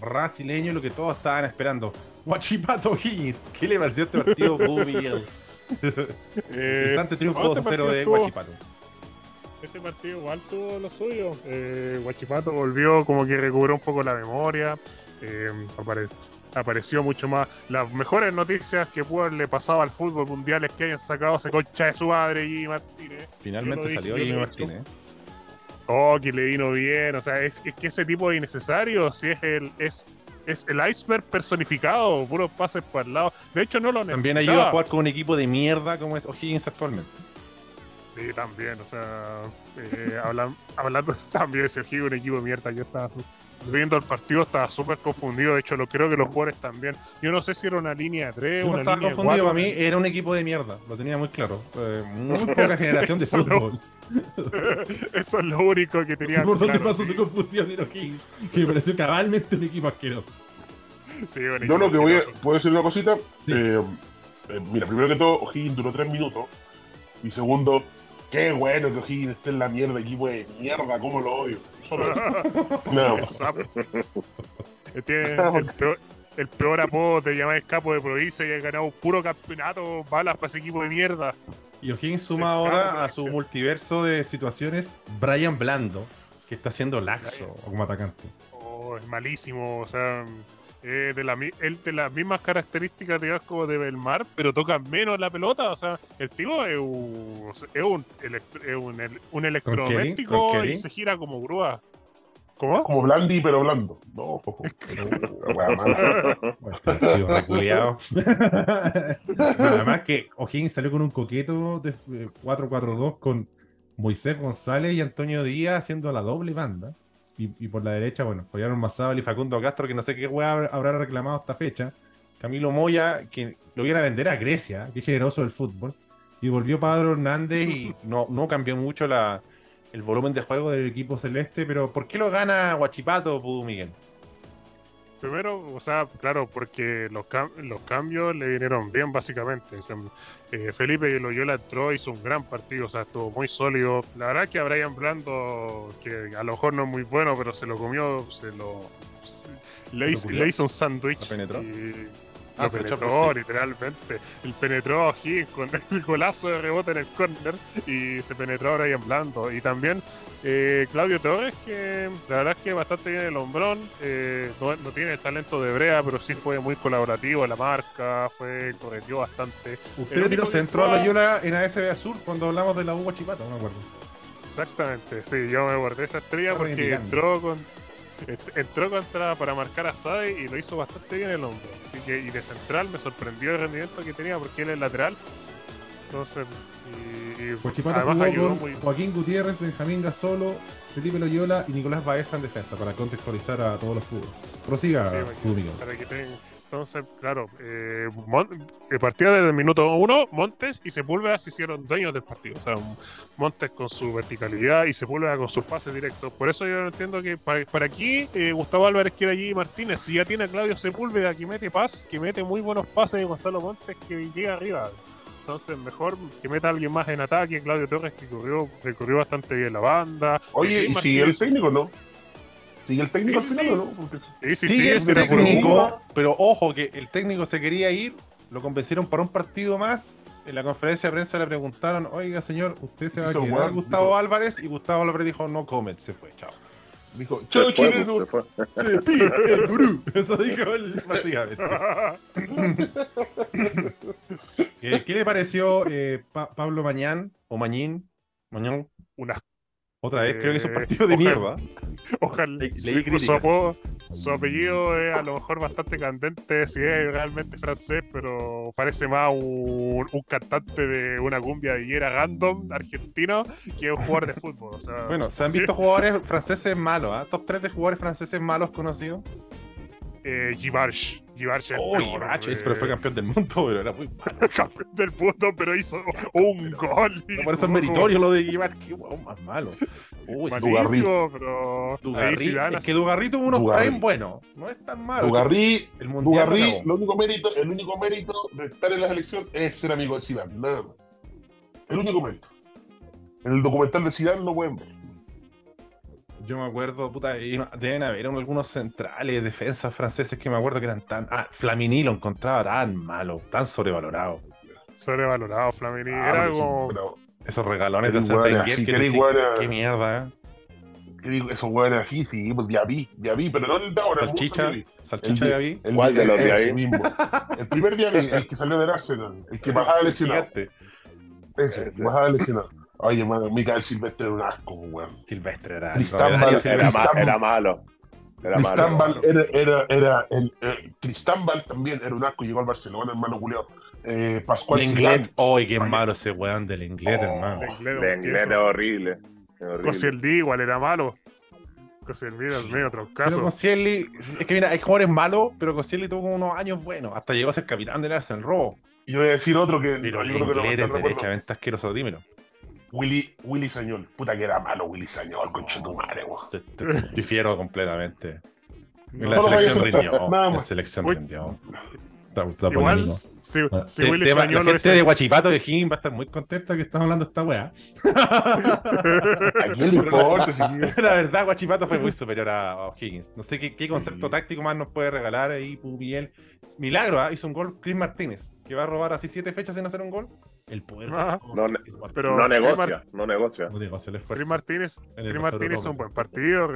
brasileño, lo que todos estaban esperando. Guachipato Higgins. ¿Qué le pareció este partido, Miguel? eh, Interesante triunfo 2-0 este de Guachipato. Este partido igual tuvo lo suyo. Eh, Guachipato volvió como que recobró un poco la memoria. Eh, apareció mucho más. Las mejores noticias que pudo haberle pasado al fútbol mundial es que hayan sacado ese concha de su madre y Martínez. Finalmente salió Jimmy Martínez. Oh, que le vino bien. O sea, es, que ese tipo de innecesario, si es el, es, es el iceberg personificado, puros pases para el lado. De hecho, no lo necesitaba. También ayuda a jugar con un equipo de mierda como es O'Higgins actualmente. Sí, también, o sea, eh, hablando, también, si O'Higgins un equipo de mierda, yo estaba viendo el partido estaba súper confundido. De hecho, lo creo que los jugadores también. Yo no sé si era una línea de tres. no estaba confundido. Para mí era un equipo de mierda. Lo tenía muy claro. Eh, muy poca generación de fútbol. Eso es lo único que tenía. Por dónde pasó su confusión en O'Higgins. Que me pareció cabalmente un equipo asqueroso. Sí, no, no, que voy a, ¿puedo decir una cosita? Eh, eh, mira, primero que todo, O'Higgins duró tres minutos. Y segundo, qué bueno que O'Higgins esté en la mierda, equipo de mierda, cómo lo odio. no. Tiene el peor, el peor apodo, te llamáis capo de provincia y has ganado un puro campeonato, balas para ese equipo de mierda. Y O'Higgins suma ahora a su multiverso de situaciones Brian Blando, que está haciendo laxo como atacante. Oh, es malísimo, o sea, eh, de, la, él de las mismas características de como de Belmar, pero toca menos la pelota. O sea, el tipo es un, es un, un, electrodoméstico y se gira como grúa. ¿Cómo? Como Blandi, pero blando. No, Además que O'Higgins salió con un coqueto de 4-4-2 con Moisés González y Antonio Díaz haciendo la doble banda. Y, por la derecha, bueno, fallaron Mazábal y Facundo Castro, que no sé qué weá habrá reclamado esta fecha. Camilo Moya, que lo iban a vender a Grecia, que es generoso del fútbol. Y volvió Padre Hernández y no, no cambió mucho la, el volumen de juego del equipo celeste, pero ¿por qué lo gana Guachipato, Pudu Miguel? Primero, o sea, claro, porque los, los cambios le vinieron bien, básicamente. Eh, Felipe Loyola entró, hizo un gran partido, o sea, estuvo muy sólido. La verdad que a Brian Blando, que a lo mejor no es muy bueno, pero se lo comió, se lo. le, hizo, un sándwich. Ah, penetró literalmente. El penetró a con el golazo de rebote en el corner y se penetró ahora ahí en blando. Y también eh, Claudio Torres, que la verdad es que bastante bien el hombrón. Eh, no, tiene el talento de Brea, pero sí fue muy colaborativo en la marca, fue corrió bastante. Usted tiró centro a la Yola en ASB Azul cuando hablamos de la U Chipata, no me acuerdo. Exactamente, sí, yo me guardé esa estrella porque entró con entró contra para marcar a Sade y lo hizo bastante bien el hombre. Así que, y de central me sorprendió el rendimiento que tenía porque él es lateral. Entonces, y, además ayudó muy... Joaquín Gutiérrez, Benjamín Gasolo, Felipe Loyola y Nicolás Baeza en defensa para contextualizar a todos los jugadores. Prosiga, sí, para que tengan entonces, claro, eh, el partido desde el minuto uno, Montes y Sepúlveda se hicieron dueños del partido. O sea, Montes con su verticalidad y Sepúlveda con sus pases directos. Por eso yo entiendo que para, aquí eh, Gustavo Álvarez quiere allí Martínez. Si ya tiene a Claudio Sepúlveda que mete paz, que mete muy buenos pases y Gonzalo Montes que llega arriba. Entonces, mejor que meta a alguien más en ataque. Claudio Torres que corrió, corrió bastante bien la banda. Oye, y si el técnico no. ¿Sigue el técnico al final o no? Porque... Sigue el técnico, pero ojo que el técnico se quería ir, lo convencieron para un partido más. En la conferencia de prensa le preguntaron, oiga señor, usted se va a quedar Gustavo Álvarez y Gustavo Álvarez dijo, no comet, se fue, chao. Dijo, chao chilenos, se pide el gurú. Eso dijo él, básicamente. ¿Qué, le pareció eh, Pablo Mañán o Mañín? Mañán. Una otra vez, creo que es un eh, partido de mierda. Ojalá. Le, su, apellido es a lo mejor bastante candente, si es realmente francés, pero parece más un, cantante de una cumbia villera random argentino que un jugador de fútbol. bueno, ¿se han visto jugadores franceses malos? ¿ah? ¿Top 3 de jugadores franceses malos conocidos? eh, Givarch. Givarch oh, pero fue campeón del mundo, pero era muy malo. campeón del mundo, pero hizo un gol. No, por eso es meritorio lo de Givarch, qué guau, más malo. Uy, Dugarry. pero. Dugarry, es que Dugarry tuvo unos prime buenos, no es tan malo. Dugarry, el Dugarry, lo único mérito, el único mérito de estar en la selección es ser amigo de Zidane, nada más. El único mérito. En el documental de Zidane lo pueden ver. Yo me acuerdo, puta, deben haber algunos centrales, defensas franceses que me acuerdo que eran tan. Ah, Flamini lo encontraba tan malo, tan sobrevalorado. Sobrevalorado, Flamini. Ah, Era como. Esos regalones de hacer que, Qué mierda, eh. Esos hueones así, sí, pues Diaby, Diaby, pero no el de ahora. Salchicha, salchicha Diaby. ¿Cuál de los Diaby? mismo. El primer Diaby, el que salió del Arsenal, el que bajaba lesionado. Ese, bajaba lesionado. Oye, mano, Micael Silvestre era un asco, weón. Silvestre era. Cristán era, era, era, malo. Era Cristán malo. era, era, era el, eh, también era un asco, llegó al Barcelona, hermano Julio. Eh, Pascual Lenglet, oye, qué malo ese weón del Lenglet, oh, hermano. Lenglet es horrible. Cosieldi igual era malo. Cosieldi era medio otro caso. Pero Cosieldi, es que mira, hay jugadores malos, pero Cosieldi tuvo unos años buenos. Hasta llegó a ser capitán del Arsenal Robo. Y voy a decir otro que. Pero Lenglet es derechamente asqueroso, dímelo. Willy, Willy Sañol. Puta que era malo Willy Sañol, concha tu madre, Difiero completamente. En la selección rindió. En la selección rindió. Está, Igual, si, si Willy la gente de Guachipato de Higgins va a estar muy contenta que estamos hablando de esta weá. ¿A quién le importa? la verdad, Guachipato fue muy superior a Higgins. No sé qué, qué concepto táctico más nos puede regalar ahí Pubiel. Milagro, ¿eh? hizo un gol Chris Martínez, que va a robar así siete fechas sin hacer un gol. El poder. Ah, no, pero no negocia, no negocia. No negocia el esfuerzo. Martínez, Martínez hizo un buen partido.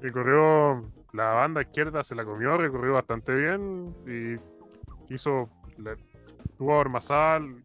Recorrió la banda izquierda, se la comió, recorrió bastante bien y hizo. tuvo Armazal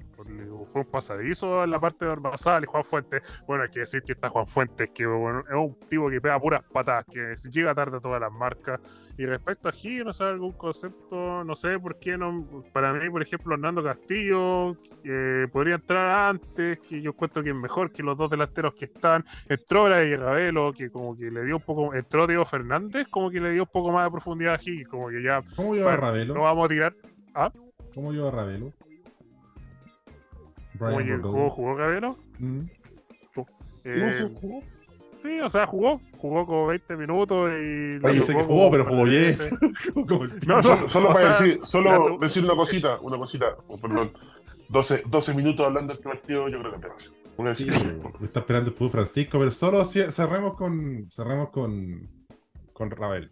fue un pasadizo en la parte de Orbazal y Juan Fuentes. Bueno, hay que decir que está Juan Fuentes, que es un tipo que pega puras patadas, que llega tarde a todas las marcas. Y respecto a Gil, no sé, algún concepto, no sé por qué no. Para mí, por ejemplo, Hernando Castillo, que podría entrar antes, que yo cuento que es mejor que los dos delanteros que están. Entró y Ravelo, que como que le dio un poco. Entró Diego Fernández, como que le dio un poco más de profundidad a Gil, como que ya. ¿Cómo a Ravelo? No vamos a tirar. ¿Ah? ¿Cómo lleva a Ravelo? ¿Cómo jugó, jugó Ravelo? Mm. Eh, sí, o sea, jugó, jugó como 20 minutos y. Oye, sé que jugó, pero jugó bien. no, solo, solo para decir, solo decir una cosita, una cosita, oh, perdón. 12, 12 minutos hablando de este partido, yo creo que. Una sí, me está esperando el Francisco, pero solo cerremos con cerremos con, con Ravel.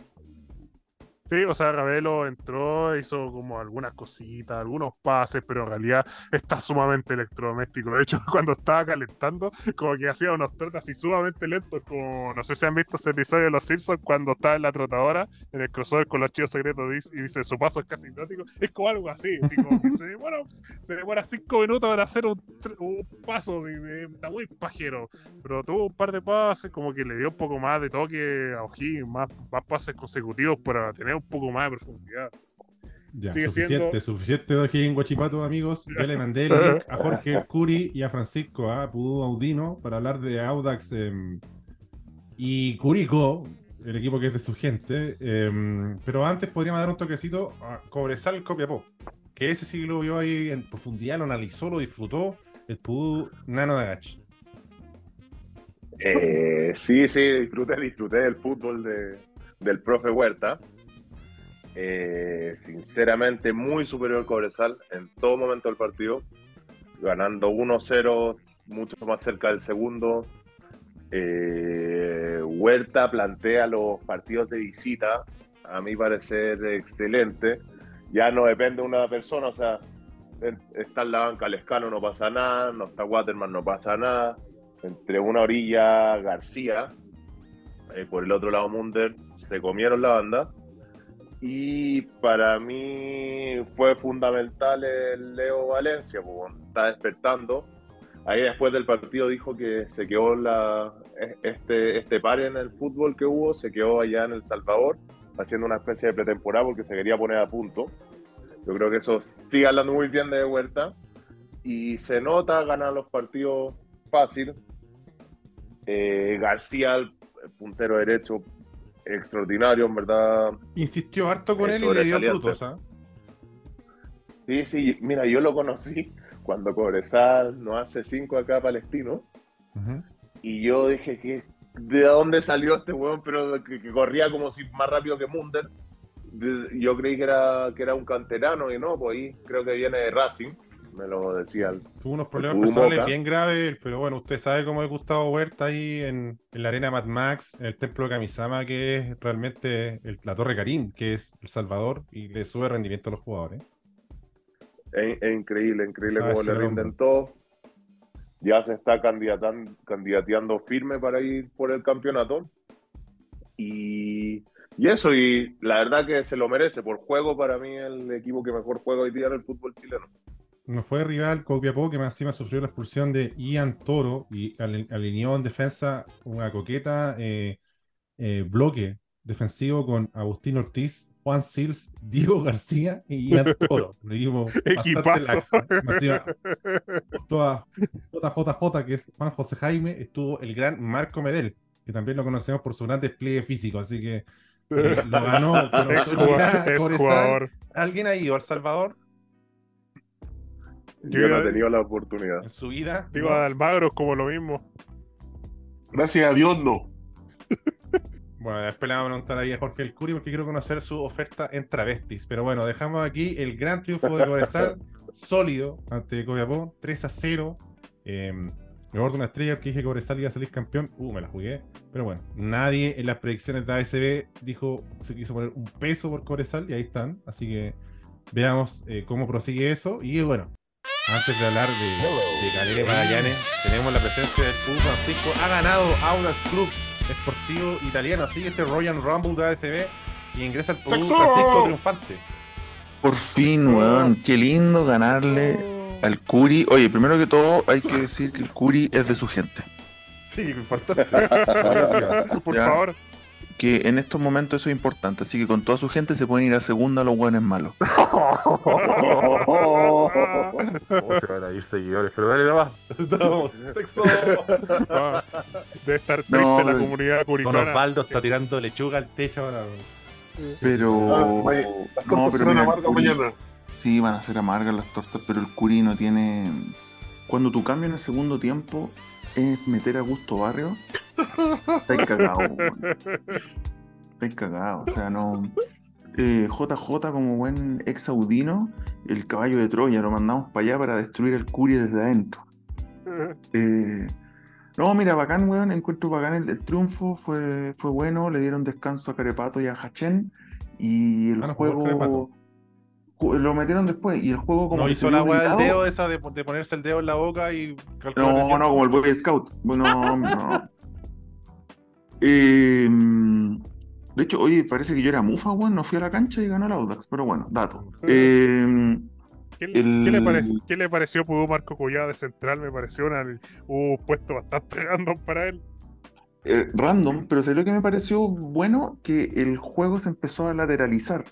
Sí, o sea, Ravelo entró, hizo como algunas cositas, algunos pases, pero en realidad está sumamente electrodoméstico. De hecho, cuando estaba calentando, como que hacía unos trotes así sumamente lentos, como no sé si han visto ese episodio de Los Simpsons cuando está en la trotadora, en el crossover con los chicos secretos y dice su paso es casi hipnótico. Es como algo así, como que se, demora, se demora cinco minutos para hacer un, paso, está muy pajero. Pero tuvo un par de pases, como que le dio un poco más de toque a O'Higgins, más, más pases consecutivos para tener un poco más de profundidad. Ya, suficiente, suficiente aquí en Guachipato, amigos. Ya le mandé el link a Jorge Curi y a Francisco a Pudú Audino para hablar de Audax em, y Curico, el equipo que es de su gente. Em, pero antes podríamos dar un toquecito a Cobresal Copiapó, que ese sí lo vio ahí en profundidad, lo analizó, lo disfrutó, el Pudú Nano de Agach. Eh, sí, sí, disfruté, disfruté del fútbol de, del profe Huerta. Eh, sinceramente, muy superior Cobresal en todo momento del partido, ganando 1-0, mucho más cerca del segundo. Eh, Huerta plantea los partidos de visita, a mi parecer excelente. Ya no depende de una persona, o sea, está en la banca Lescano, no pasa nada, no está Waterman, no pasa nada. Entre una orilla García, eh, por el otro lado Munder, se comieron la banda. Y para mí fue fundamental el Leo Valencia, porque está despertando. Ahí después del partido dijo que se quedó la, este, este par en el fútbol que hubo, se quedó allá en El Salvador, haciendo una especie de pretemporada porque se quería poner a punto. Yo creo que eso sigue hablando muy bien de vuelta. Y se nota ganar los partidos fácil. Eh, García, el puntero derecho, extraordinario, en verdad. Insistió harto con él y le dio frutos, ¿ah? Sí, sí, mira, yo lo conocí cuando Cobresal no hace cinco acá palestino. Y yo dije que de dónde salió este weón, pero que, corría como si más rápido que Munder. Yo creí que era, que era un canterano y no, pues ahí creo que viene de Racing me lo decían. Tuvo unos problemas personales bien graves, pero bueno, usted sabe cómo es Gustavo Huerta ahí en, la arena Mad Max, en el templo de Kamisama, que es realmente la Torre Karim, que es El Salvador, y le sube rendimiento a los jugadores. Es, increíble, increíble cómo le rinden todo. Ya se está candidateando firme para ir por el campeonato. Y, y, eso, y la verdad que se lo merece. Por juego, para mí, el equipo que mejor juega hoy día en el fútbol chileno no fue rival Copiapó, que más encima sufrió la expulsión de Ian Toro y alineó en defensa una coqueta eh, eh, bloque defensivo con Agustín Ortiz, Juan Sils, Diego García y Ian Toro. Le equipo bastante laxo. toda JJ, que es Juan José Jaime, estuvo el gran Marco Medel, que también lo conocemos por su gran despliegue físico, así que eh, lo ganó con ¿Alguien ha ido al Salvador? Yo, no he tenido la oportunidad. En su vida. Digo, no. Almagro es como lo mismo. Gracias a Dios, no. Bueno, después le vamos a preguntar ahí a Jorge El Curi porque quiero conocer su oferta en travestis. Pero bueno, dejamos aquí el gran triunfo de Cobresal, sólido ante Copiapó, 3 a 0. Eh, me bordo una estrella que dije que Cobresal iba a salir campeón. Uh, me la jugué. Pero bueno, nadie en las predicciones de ASB dijo se quiso poner un peso por Cobresal y ahí están. Así que veamos eh, cómo prosigue eso. Y bueno, antes de hablar de, de Magallanes, tenemos la presencia del Club Francisco. Ha ganado Audas Club Esportivo Italiano. Así este Royal Rumble de ASB y ingresa al Club Francisco triunfante. Por fin, weón. Qué lindo ganarle Al Curi, oye, primero que todo hay que decir que el Curi es de su gente. Sí, importante. Por Ya. favor. Que en estos momentos eso es importante, así que con toda su gente se pueden ir a segunda los hueones malos. ¿Cómo se van a ir seguidores? Pero dale nomás. Vamos, sexo. Ah, Debe estar triste No, la pero- comunidad Don curicana. Osvaldo está tirando lechuga al techo ahora. Pero. Ah, Las No, pero mira, amargas Curi- mañana. Sí, van a ser amargas las tortas, pero el Curi no tiene. Cuando tu cambio en el segundo tiempo es meter a Gusto Barrio, estáis cagado, weón. Estáis cagado, o sea, no. Eh, JJ, como buen ex audino, el caballo de Troya, lo mandamos para allá para destruir el Curi desde adentro. Eh, no, mira, bacán, weón, encuentro bacán el, el triunfo, fue, fue bueno, le dieron descanso a Carepato y a Hachén, y el Ah, no juego ju- lo metieron después, y el juego como No hizo la weá del dedo esa de, de ponerse el dedo en la boca y el No, no, como el Boy Scout. Bueno, no. Eh, de hecho, oye, parece que yo era mufa, weón, no fui a la cancha y ganó el Audax, pero bueno, dato. Eh, ¿Qué, le- El- qué le pare- qué le pareció Pudú Marco Collada de central? Me pareció una, un puesto bastante random para él. eh, random, pero ¿sabes lo que me pareció bueno? Que el juego se empezó a lateralizar.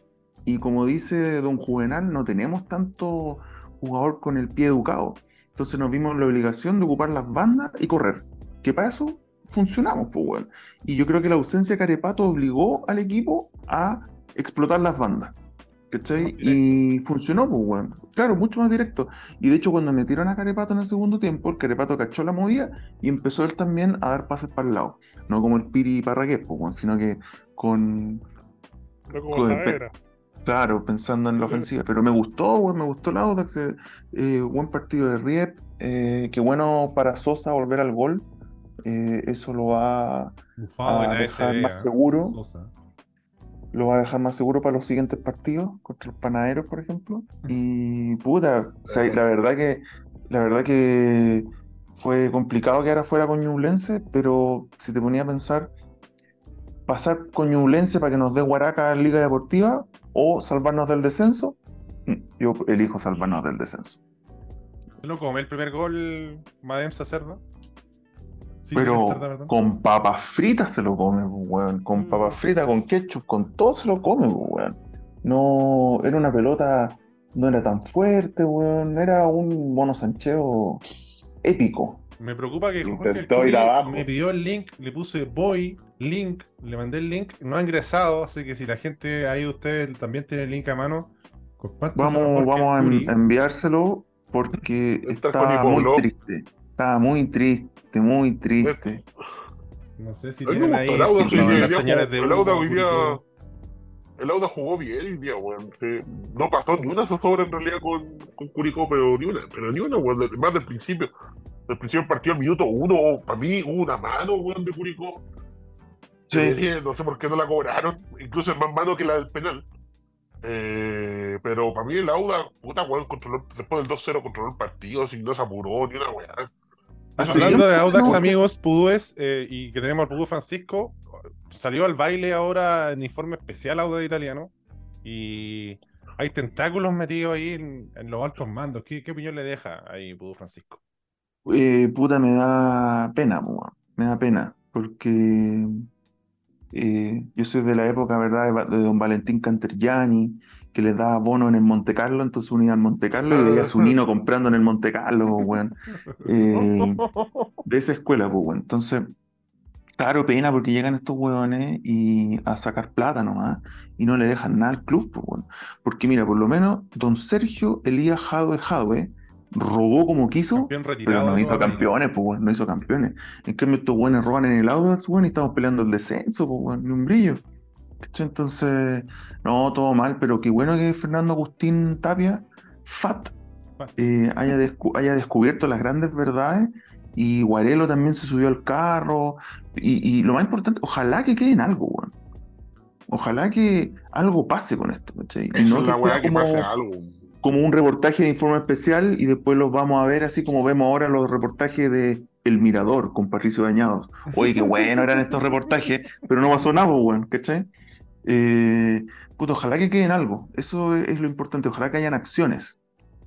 Y como dice Don Juvenal, no tenemos tanto jugador con el pie educado. Entonces nos vimos la obligación de ocupar las bandas y correr. Que para eso funcionamos, pues, weón. Y yo creo que la ausencia de Carepato obligó al equipo a explotar las bandas. ¿Cachai? Y funcionó, pues, weón. Claro, mucho más directo. Y de hecho, cuando metieron a Carepato en el segundo tiempo, el Carepato cachó la movida y empezó él también a dar pases para el lado. No como el Piri Parragués, pues, sino que con, No como. Claro, pensando en la ofensiva, pero me gustó, güey, me gustó el Audax, eh, eh, buen partido de Riep, eh, qué bueno para Sosa volver al gol, eh, eso lo va Bufado a dejar más ¿eh? seguro, Sosa. lo va a dejar más seguro para los siguientes partidos, contra los panaderos, por ejemplo, y puta, o sea, la verdad que, la verdad que fue complicado que ahora fuera con Ñublense, pero si te ponía a pensar, pasar con Ñublense para que nos dé Guaraca en Liga Deportiva o salvarnos del descenso, mm, yo elijo salvarnos del descenso. ¿Se lo come el primer gol Madem Sacerda? Sí, Pero con papas fritas se lo come, weón. Con papas fritas, con ketchup, con todo se lo come, weón. No, era una pelota, no era tan fuerte, weón. Era un mono sancheo épico. Me preocupa que Jorge me pidió el link, le puse voy, link, le mandé el link, no ha ingresado, así que si la gente ahí de ustedes también tiene el link a mano, Vamos, vamos a enviárselo porque Está está muy triste. Está muy triste, muy triste. No sé si tienen ahí el jugó- de el Auda jugó bien hoy día, weón. No pasó ni una zozobra en realidad con, con Curicó, pero ni una, pero ni una, weón. Más del principio. Del principio del partido, al minuto uno, para mí hubo una mano, weón, de Curicó. Sí. Eh, no sé por qué no la cobraron. Incluso es más mano que la del penal. Eh, pero para mí el Auda, puta, weón, controló, después del 2-0 controló el partido, sin no se apuró, ni una weá. Hace Hablando de Audax, no- amigos, Pudúes, eh, y que tenemos al Pudú Francisco, salió al baile ahora en informe especial Audax italiano, y hay tentáculos metidos ahí en, en los altos mandos. ¿Qué, qué opinión le deja ahí Pudú Francisco? Eh, puta, me da pena, weón. Me da pena, porque eh, yo soy de la época, ¿verdad?, de don Valentín Cantergiani, que les daba bono en el Monte Carlo, entonces unía al Monte Carlo y veía a su nino comprando en el Monte Carlo, weón. Eh, de esa escuela, pues, weón. Entonces, claro, pena porque llegan estos weones y a sacar plata nomás y no le dejan nada al club, pues, weón. Porque mira, por lo menos don Sergio Elías Jadwe Jadwe robó como quiso. Pero no hizo campeones, pues, weón, no hizo campeones. En cambio, estos buenos roban en el Audax, weón, y estamos peleando el descenso, pues, weón, ni un brillo. Entonces, no, todo mal, pero qué bueno que Fernando Agustín Tapia, FAT, eh, haya, descu- haya descubierto las grandes verdades y Guarelo también se subió al carro. Y, y lo más importante, ojalá que quede en algo, weón. Ojalá que algo pase con esto, ¿cachai? Y no es la que weá pase algo. como un reportaje de informe especial y después los vamos a ver así como vemos ahora los reportajes de El Mirador con Patricio Dañados. Oye, qué bueno eran estos reportajes, pero no pasó nada, weón, ¿cachai? Eh, puta, ojalá que queden algo. Eso es, lo importante. Ojalá que hayan acciones.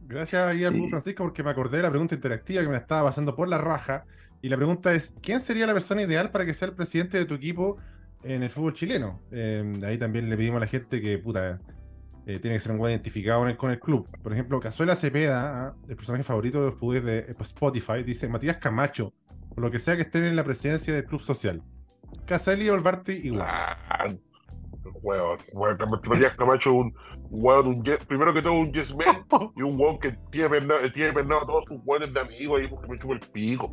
Gracias al Francisco porque me acordé de la pregunta interactiva que me estaba pasando por la raja. Y la pregunta es, ¿quién sería la persona ideal para que sea el presidente de tu equipo en el fútbol chileno? Em, ahí también le pedimos a la gente que, puta, eh, tiene que ser un buen identificado con el club. Por ejemplo, Cazuela Cepeda, ah, el personaje favorito de los pubes de eh, Spotify, dice Matías Camacho, por lo que sea que estén en la presidencia del club social. Caselli o el Barty igual. Ah, weón, weón, Matías Camacho un, weón, un primero que todo un yes man y un weón que tiene pernado, tiene pernado todos sus weones de amigos ahí porque me chupa el pico.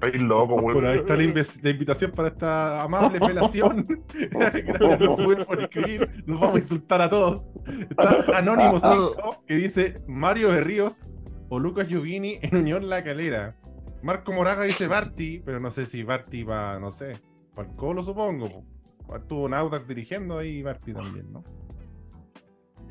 Ahí loco, weón. Bueno, ahí está la, invitación para esta amable felación. Gracias no por escribir. Nos vamos a insultar a todos. Está Anónimo 5 que dice Mario de Ríos o Lucas Giovini en Unión La Calera. Marco Moraga dice Barty, pero no sé si Barty va, no sé, para el Colo supongo. Estuvo Naudax dirigiendo ahí Barty también, ¿no?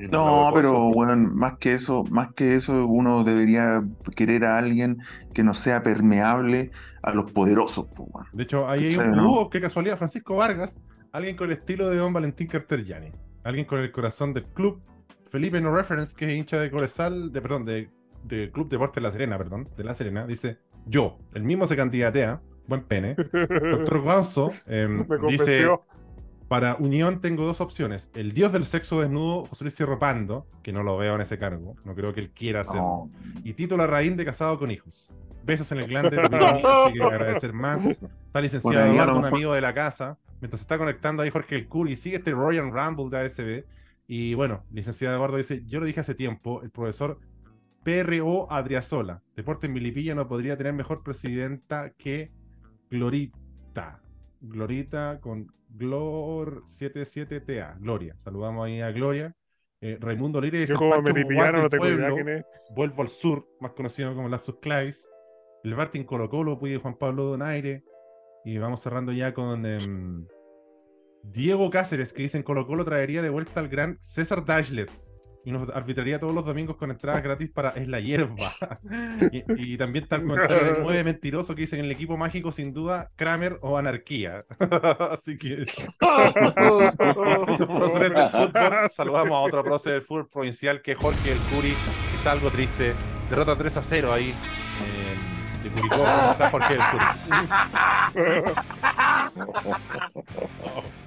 No, pero bueno, más que eso, más que eso, uno debería querer a alguien que no sea permeable a los poderosos. De hecho, ahí hay un uh, qué casualidad, Francisco Vargas, alguien con el estilo de don Valentín Cartergiani, alguien con el corazón del club, Felipe No Reference, que es hincha de Colesal, de perdón, de, Club Deporte La Serena, perdón, de La Serena, dice, yo, el mismo se candidatea, buen pene. Doctor Gonzo em, dice, para Unión tengo dos opciones. El dios del sexo desnudo, José Luis Cierro Pando, que no lo veo en ese cargo, no creo que él quiera hacerlo. Y Tito Larraín de casado con hijos. Besos en el glande, así que agradecer más. Está licenciado Eduardo, un amigo de la casa. Mientras se está conectando ahí Jorge El Curi, sigue este Royal Rumble de ASB. Y bueno, licenciado Eduardo dice, yo lo dije hace tiempo, el profesor PRO Adriasola, Deporte en Milipilla no podría tener mejor presidenta que Glorita. Glorita con Glor77TA, Gloria. Saludamos ahí a Gloria. Eh, Raimundo Lire dice: no Vuelvo al sur, más conocido como Lapsus Clavis. El Bartin Colo Colo, Juan Pablo Donaire. Y vamos cerrando ya con em, Diego Cáceres, que dice: en Colo Colo traería de vuelta al gran César Dashler y nos arbitraría todos los domingos con entradas gratis para Es la hierba. y, también tal comentario de nueve mentiroso que dicen en el equipo mágico, sin duda, Kramer o Anarquía. Así que. Saludamos a otro prócer del fútbol provincial que es Jorge El Curi, que está algo triste. Derrota 3 a 0 ahí. Eh, de Curicó, está Jorge El Curi.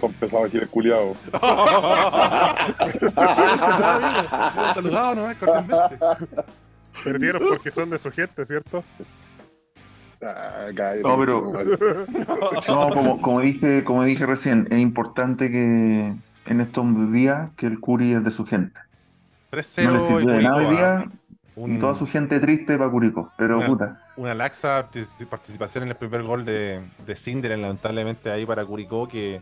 Son pesados aquí el culiado. saludado nomás, cordialmente. Perdieron porque son de su gente, ¿cierto? Ah, no, pero no, como, como, dije, como dije recién, es importante que en estos días que el Curi es de su gente. No le sirve de nada hoy día y toda su gente triste para Curicó, pero una, puta. Una laxa participación en el primer gol de, de Cinder, lamentablemente ahí para Curicó, que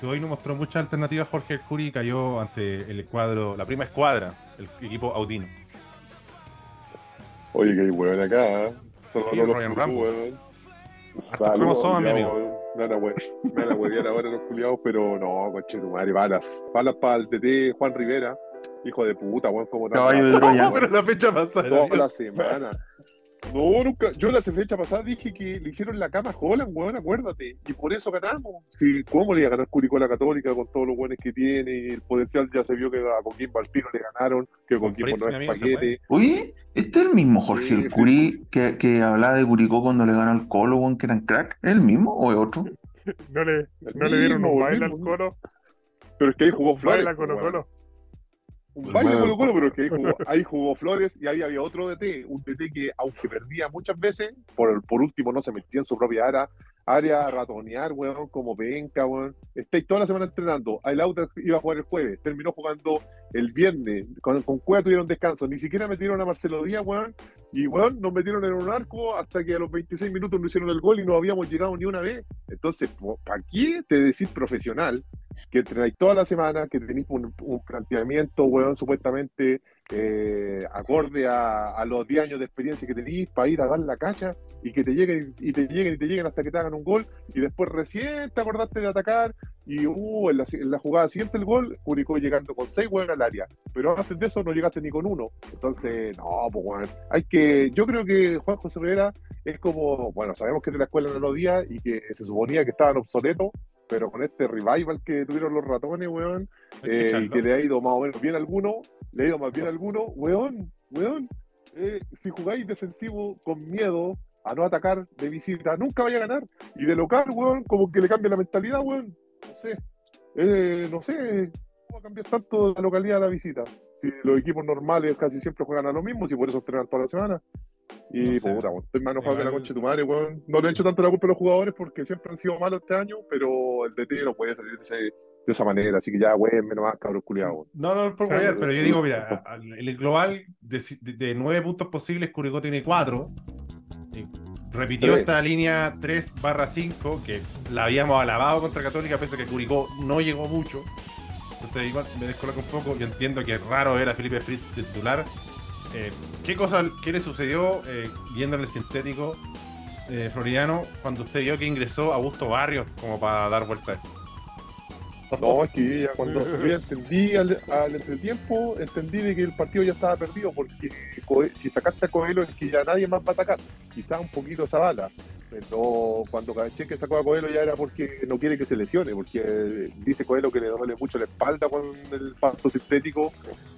que hoy no mostró muchas alternativas Jorge El Curi cayó ante el cuadro, la prima escuadra, el equipo Audino. Oye, que hay hueón acá. ¿eh? Sí, Ryan Rambo. Hasta cromosomas, mi amigo. Me van a huevear ahora los culiados, pero no, coche tu madre, balas. Balas para el TT Juan Rivera. Hijo de puta, weón, como Caballo de Troya. pero la fecha pasada. Toda la semana. No, nunca. Yo la fecha pasada dije que le hicieron la cama a Holland, weón, acuérdate. Y por eso ganamos. Sí, ¿Cómo le iba a ganar Curicó a la Católica con todos los buenos que tiene? Y el potencial ya se vio que a Coquimbo al tiro le ganaron, que con Coquimbo no es paquete. Oye, ¿este es el mismo Jorge el Curi que, que, hablaba de Curicó cuando le ganó al Colo, weón, que eran crack? ¿Es el mismo o es otro? no le, no le dieron un baile al Colo. Pero es que ahí jugó Flores. Baila Colo Colo. Un baile Colo Colo, pero que ahí jugó, ahí jugó, Flores y ahí había otro DT, un DT que aunque perdía muchas veces, por, por último no se metía en su propia área, área a ratonear, weón, como penca, weón. Estáis toda la semana entrenando. El auto iba a jugar el jueves, terminó jugando el viernes. Con, con Cueva tuvieron descanso. Ni siquiera metieron a Marcelo Díaz, weón. Y, weón, nos metieron en un arco hasta que a los 26 minutos no hicieron el gol y no habíamos llegado ni una vez. Entonces, ¿para qué te decís profesional? Que entrenáis toda la semana, que tenéis un, un planteamiento, weón, supuestamente eh, acorde a, los 10 años de experiencia que tenéis para ir a dar la cacha y que te lleguen y te lleguen y te lleguen hasta que te hagan un gol y después recién te acordaste de atacar y uh, en, la, jugada siguiente el gol, Curicó llegando con 6 huevos al área, pero antes de eso no llegaste ni con uno. Entonces, no, pues bueno, hay que, yo creo que Juan José Rivera es como, bueno, sabemos que de la escuela en los días y que se suponía que estaban obsoletos, pero con este revival que tuvieron los ratones, weón, eh, y que le ha ido más o menos bien a alguno, le ha ido más bien a alguno, weón, weón, eh, si jugáis defensivo con miedo a no atacar de visita, nunca vaya a ganar. Y de local, weón, como que le cambia la mentalidad, weón. No sé. Eh, no sé cómo va a cambiar tanto la localidad a la visita. Si los equipos normales casi siempre juegan a lo mismo, si por eso entrenan toda la semana. Y No sé. puta, estoy más enojado que la concha de tu madre, weón. No le he hecho tanto la culpa a los jugadores porque siempre han sido malos este año, pero el DT no puede salir de, ese- de esa manera. Así que ya, weón, menos más, cabros culiados. No, no, por Claro, huevear, pero yo digo, mira, el global de, de- de nueve puntos posibles, Curicó tiene cuatro. Y repitió Tres. esta línea 3 barra 5, que la habíamos alabado contra Católica, pese a que Curicó no llegó mucho. Entonces igual me descoloca un poco. Yo entiendo que es raro ver a Felipe Fritz titular. Eh, ¿Qué cosa, qué le sucedió eh, viendo en el sintético eh, Floriano cuando usted vio que ingresó Augusto Barrios como para dar vuelta a esto? No, es que ya cuando yo entendí al, al entretiempo, entendí de que el partido ya estaba perdido, porque si sacaste a Coelho es que ya nadie más va a atacar, quizás un poquito Zavala, pero cuando caché que sacó a Coelho ya era porque no quiere que se lesione, porque dice Coelho que le duele mucho la espalda con el pasto sintético,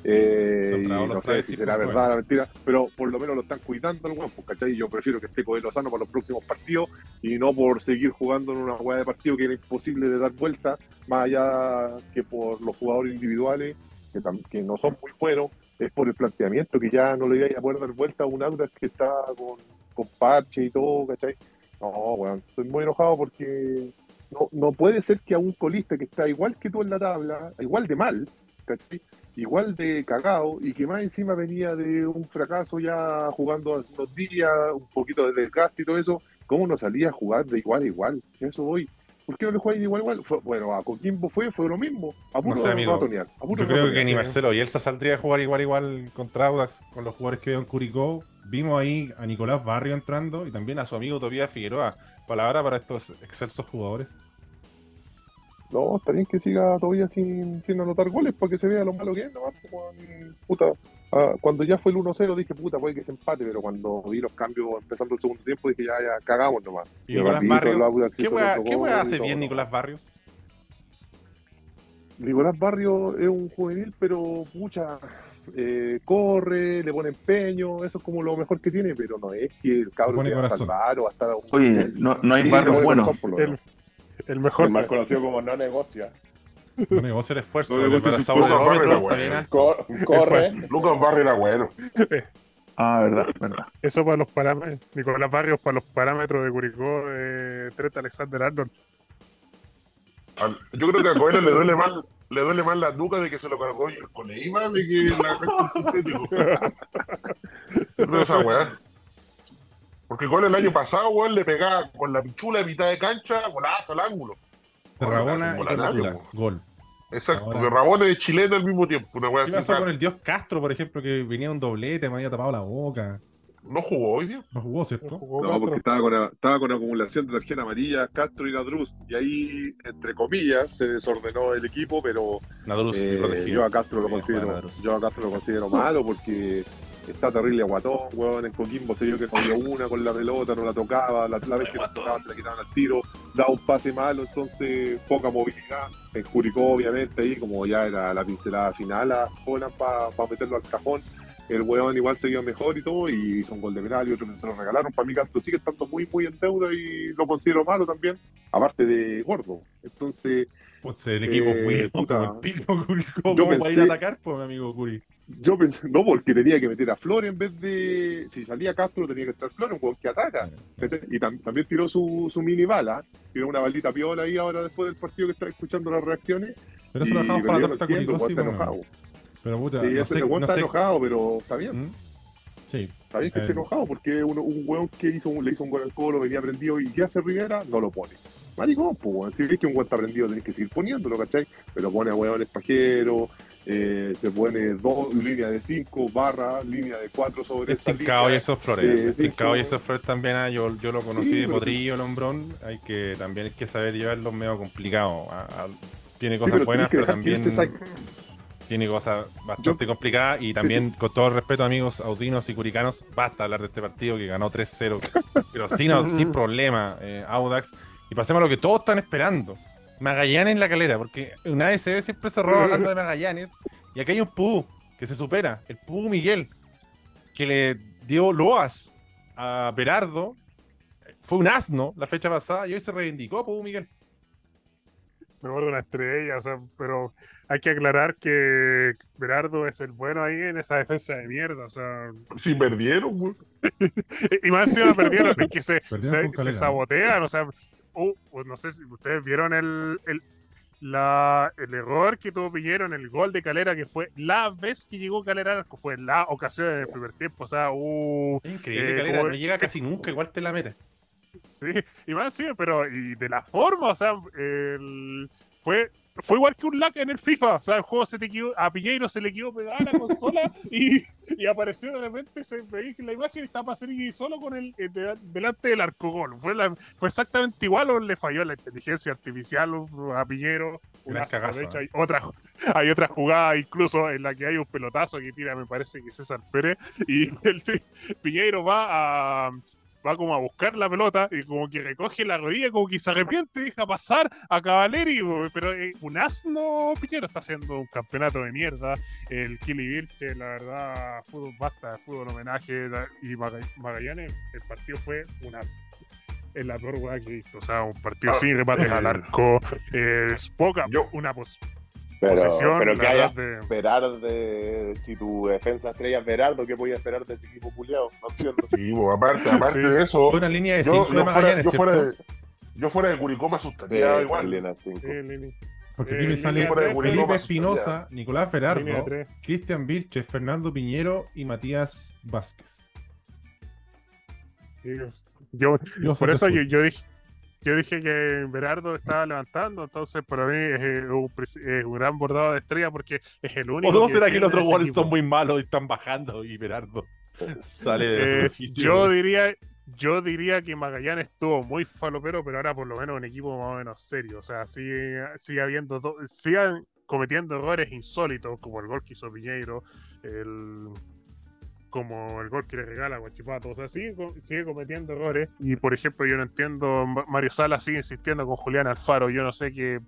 eh, y no sé si será Coelho. verdad o mentira, pero por lo menos lo están cuidando al guapo, ¿cachai? Yo prefiero que esté Coelho sano para los próximos partidos y no por seguir jugando en una hueá de partido que era imposible de dar vuelta, más allá que por los jugadores individuales, que, que no son muy buenos, es por el planteamiento que ya no le iba a poder dar vuelta a un Audax que está con, con parche y todo, ¿cachai? No, weón, estoy muy enojado porque no, no puede ser que a un colista que está igual que tú en la tabla, igual de mal, ¿cachai? Igual de cagado y que más encima venía de un fracaso ya jugando hace unos días, un poquito de desgaste y todo eso, ¿cómo no salía a jugar de igual a igual? Eso voy. ¿Por qué no le jugáis igual igual? Fue- bueno, a Coquimbo fue, fue lo mismo. A puro sé, amigo. ratonear, a puro Yo creo que ni Marcelo y Elsa saldría a jugar igual igual contra Audax con los jugadores que veo en Curicó. Vimos ahí a Nicolás Barrio entrando y también a su amigo Tobías Figueroa. Palabra para estos excelsos jugadores. No, está bien que siga todavía sin, sin anotar goles para que se vea lo malo que es, nomás, weón. puta. Ah, cuando ya fue el 1-0 dije, puta, puede que se empate, pero cuando vi los cambios empezando el segundo tiempo dije, ya, ya, cagamos nomás. Y Nicolás rapidito el Barrios. Audax ¿Qué hizo wea, otro qué wea gol y hace bien. Nicolás Barrios? Nicolás Barrio es un juvenil, pero pucha, eh, corre, le pone empeño, eso es como lo mejor que tiene, pero no es que el cabrón va a salvar o va a estar... Oye, no, no hay Sí, barrios buenos. El, el mejor. El más conocido como no negocia. No el esfuerzo. No. Cor- corre. Lucas Barrio era bueno. Ah, verdad, verdad. Eso para los parámetros. Nicolás Barrios para los parámetros de Curicó, eh, Trent Alexander Arnold. Al- Yo creo que a Coelho le duele más, le duele más la nuca de que se lo cargó el Coneima de que la recta sintético. Yo creo esa weá. Porque Coelho el año pasado, weón, le pegaba con la pichula de mitad de cancha, golazo al ángulo. De Rabona y. Gol. Exacto, Ahora- de Rabona y de chileno al mismo tiempo. Una ¿Qué pasó con el Dios Castro, por ejemplo, que venía un doblete, me había tapado la boca? No jugó hoy día. No jugó, ¿cierto? Jugó No, porque estaba con, estaba con acumulación de tarjeta amarilla, Castro y Ladruz. Y ahí, entre comillas, se desordenó el equipo, pero Nadruz, eh, yo a Castro lo considero, Nadruz. yo a Castro lo considero malo porque está terrible aguatón, weón. En Coquimbo se vio que dio una con la pelota, no la tocaba, la, la vez que la tocaba se la quitaban al tiro, daba un pase malo, entonces poca movilidad. En Curicó, obviamente, ahí como ya era la pincelada final a Jonan para meterlo al cajón. El weón igual se vio mejor y todo, y hizo un gol de penal y otro que se lo regalaron. Para mí, Castro sigue estando muy, muy en deuda y lo considero malo también, aparte de gordo. Entonces, el equipo Eh, Curi, puta. como el pico Curi, ¿cómo Yo va a ir pensé- a atacar, pues, mi amigo Curi? Yo pensé, no, porque tenía que meter a Flores en vez de. Si salía Castro, tenía que estar Flores, un weón que ataca. Y tam- también tiró su, su mini bala, tiró una balita piola ahí ahora después del partido que está escuchando las reacciones. Pero eso lo dejamos para la Curicó, sí, bueno. enojado. Pero puta, Sí, no sé, está sé. enojado, pero está bien. ¿Mm? Sí. Está bien que esté Eh. enojado porque uno- un weón que hizo un- le hizo un gol al colo, venía prendido y ¿qué hace Rivera? No lo pone. Maricón, pues. Si ves que un weón está prendido, tenés que seguir poniéndolo, ¿cachai? Pero pone a weones pajeros, eh, se pone dos líneas de cinco, barra, línea de cuatro sobre Estincado y esos flores. Estincado y esos flores también, ah, yo, yo lo conocí Sí, de potrillo, el hombrón. Hay que, también hay que saber llevarlo medio complicado. ah, ah, tiene Sí, cosas pero buenas, que pero que también tiene cosas bastante complicadas. Y también, con todo el respeto, amigos audinos y curicanos, basta hablar de este partido que ganó 3-0, pero sin, sin problema, eh, Audax. Y pasemos a lo que todos están esperando. Magallanes en la calera, porque una ASB siempre se roba hablando de Magallanes. Y aquí hay un Pú que se supera, el Pú Miguel. que le dio loas a Berardo fue un asno la fecha pasada y hoy se reivindicó, pues, Miguel. Mejor de una estrella, o sea, pero hay que aclarar que Berardo es el bueno ahí en esa defensa de mierda, o sea. Si perdieron, güey. y más encima perdieron, es que se, se, sabotean, o sea, uh, no sé si ustedes vieron el, el, la, el error que tuvo Piñero en el gol de Calera, que fue la vez que llegó Calera fue la ocasión en el primer tiempo. O sea, uh, increíble, eh, Calera, no llega casi nunca, igual te la mete. Sí, más sí, pero y de la forma, o sea, el, fue fue igual que un lag en el FIFA. O sea, el juego se te quedó, a Piñeiro se le quedó pegada la consola y, y, apareció de repente, se veía que la imagen estaba y solo con el, eh, delante del arco gol. Fue, fue exactamente igual o le falló la inteligencia artificial a Piñeiro. Una de hecho, hay otra, hay otra jugada incluso en la que hay un pelotazo que tira, me parece que César Pérez, y el, Piñeiro va a va como a buscar la pelota y como que recoge la rodilla, como que se arrepiente, deja pasar a Cavaleri, pero eh, un asno Piñero está haciendo un campeonato de mierda. El Killy que la verdad, fútbol basta, fútbol homenaje y Magallanes, el partido fue una es la peor weá que he visto. O sea, un partido ah, sin remates al arco. es poca, una pos pero, pero que haya de... esperar de si tu defensa estrella es Berardo, ¿qué voy a esperar de este equipo puliado? No entiendo. Sí, pues, aparte, aparte de eso. Una línea de 5 yo, fuera, yo, fuera de, yo fuera de Curicó me asustaría igual. Porque aquí me sale Felipe Espinosa, Nicolás Ferardo, Cristian Vilches, Fernando Piñero y Matías Vázquez. yo, por eso yo, yo, dije, yo dije que Berardo estaba levantando, entonces para mí es un, gran bordado de estrella porque es el único. ¿O no será que los otros goles son muy malos y están bajando y Berardo sale de la eh, superficie? Yo diría, yo diría que Magallanes estuvo muy falopero, pero ahora por lo menos un equipo más o menos serio. O sea, sigue, sigue habiendo, sigan cometiendo errores insólitos, como el gol que hizo Piñeiro, el como el gol que le regala a Guachipato. O sea, sigue, sigue cometiendo errores. Y por ejemplo, yo no entiendo, Mario Sala sigue insistiendo con Julián Alfaro. Yo no sé qué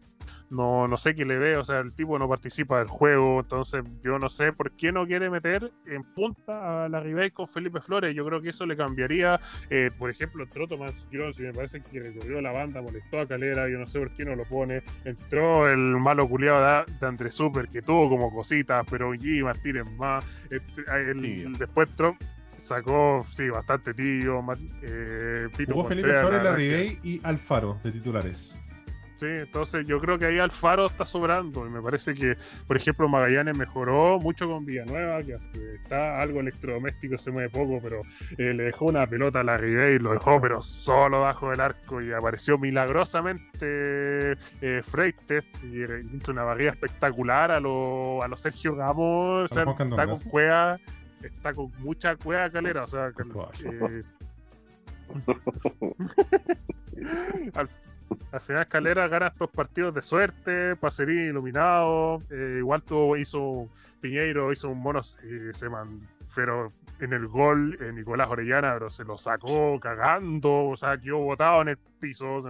no, no sé qué le ve, o sea, el tipo no participa del juego, entonces yo no sé por qué no quiere meter en punta a la Ribey con Felipe Flores, yo creo que eso le cambiaría, eh, por ejemplo, entró Tomás Girón, si me parece que recorrió la banda, molestó a Calera, yo no sé por qué no lo pone, entró el malo culiado de, Andrés Super, que tuvo como cositas, pero G. Martínez más, este, después Trump sacó, sí, bastante tío. Eh, Jugó Felipe Flores, la Ribey y Alfaro de titulares. Sí, entonces yo creo que ahí Alfaro está sobrando y me parece que, por ejemplo, Magallanes mejoró mucho con Villanueva, que está algo electrodoméstico, se mueve poco, pero eh, le dejó una pelota a la y lo dejó, pero solo bajo del arco y apareció milagrosamente eh, Freites y hizo una barrida espectacular a los a lo Sergio Gamos, o sea, está con cueva, está con mucha cueva calera, o sea, eh, al final Calera gana estos partidos de suerte, Pacerín iluminado, eh, igual tuvo, hizo Piñeiro, hizo un mono, eh, se pero en el gol eh, Nicolás Orellana, pero se lo sacó cagando, o sea, quedó botado en el piso.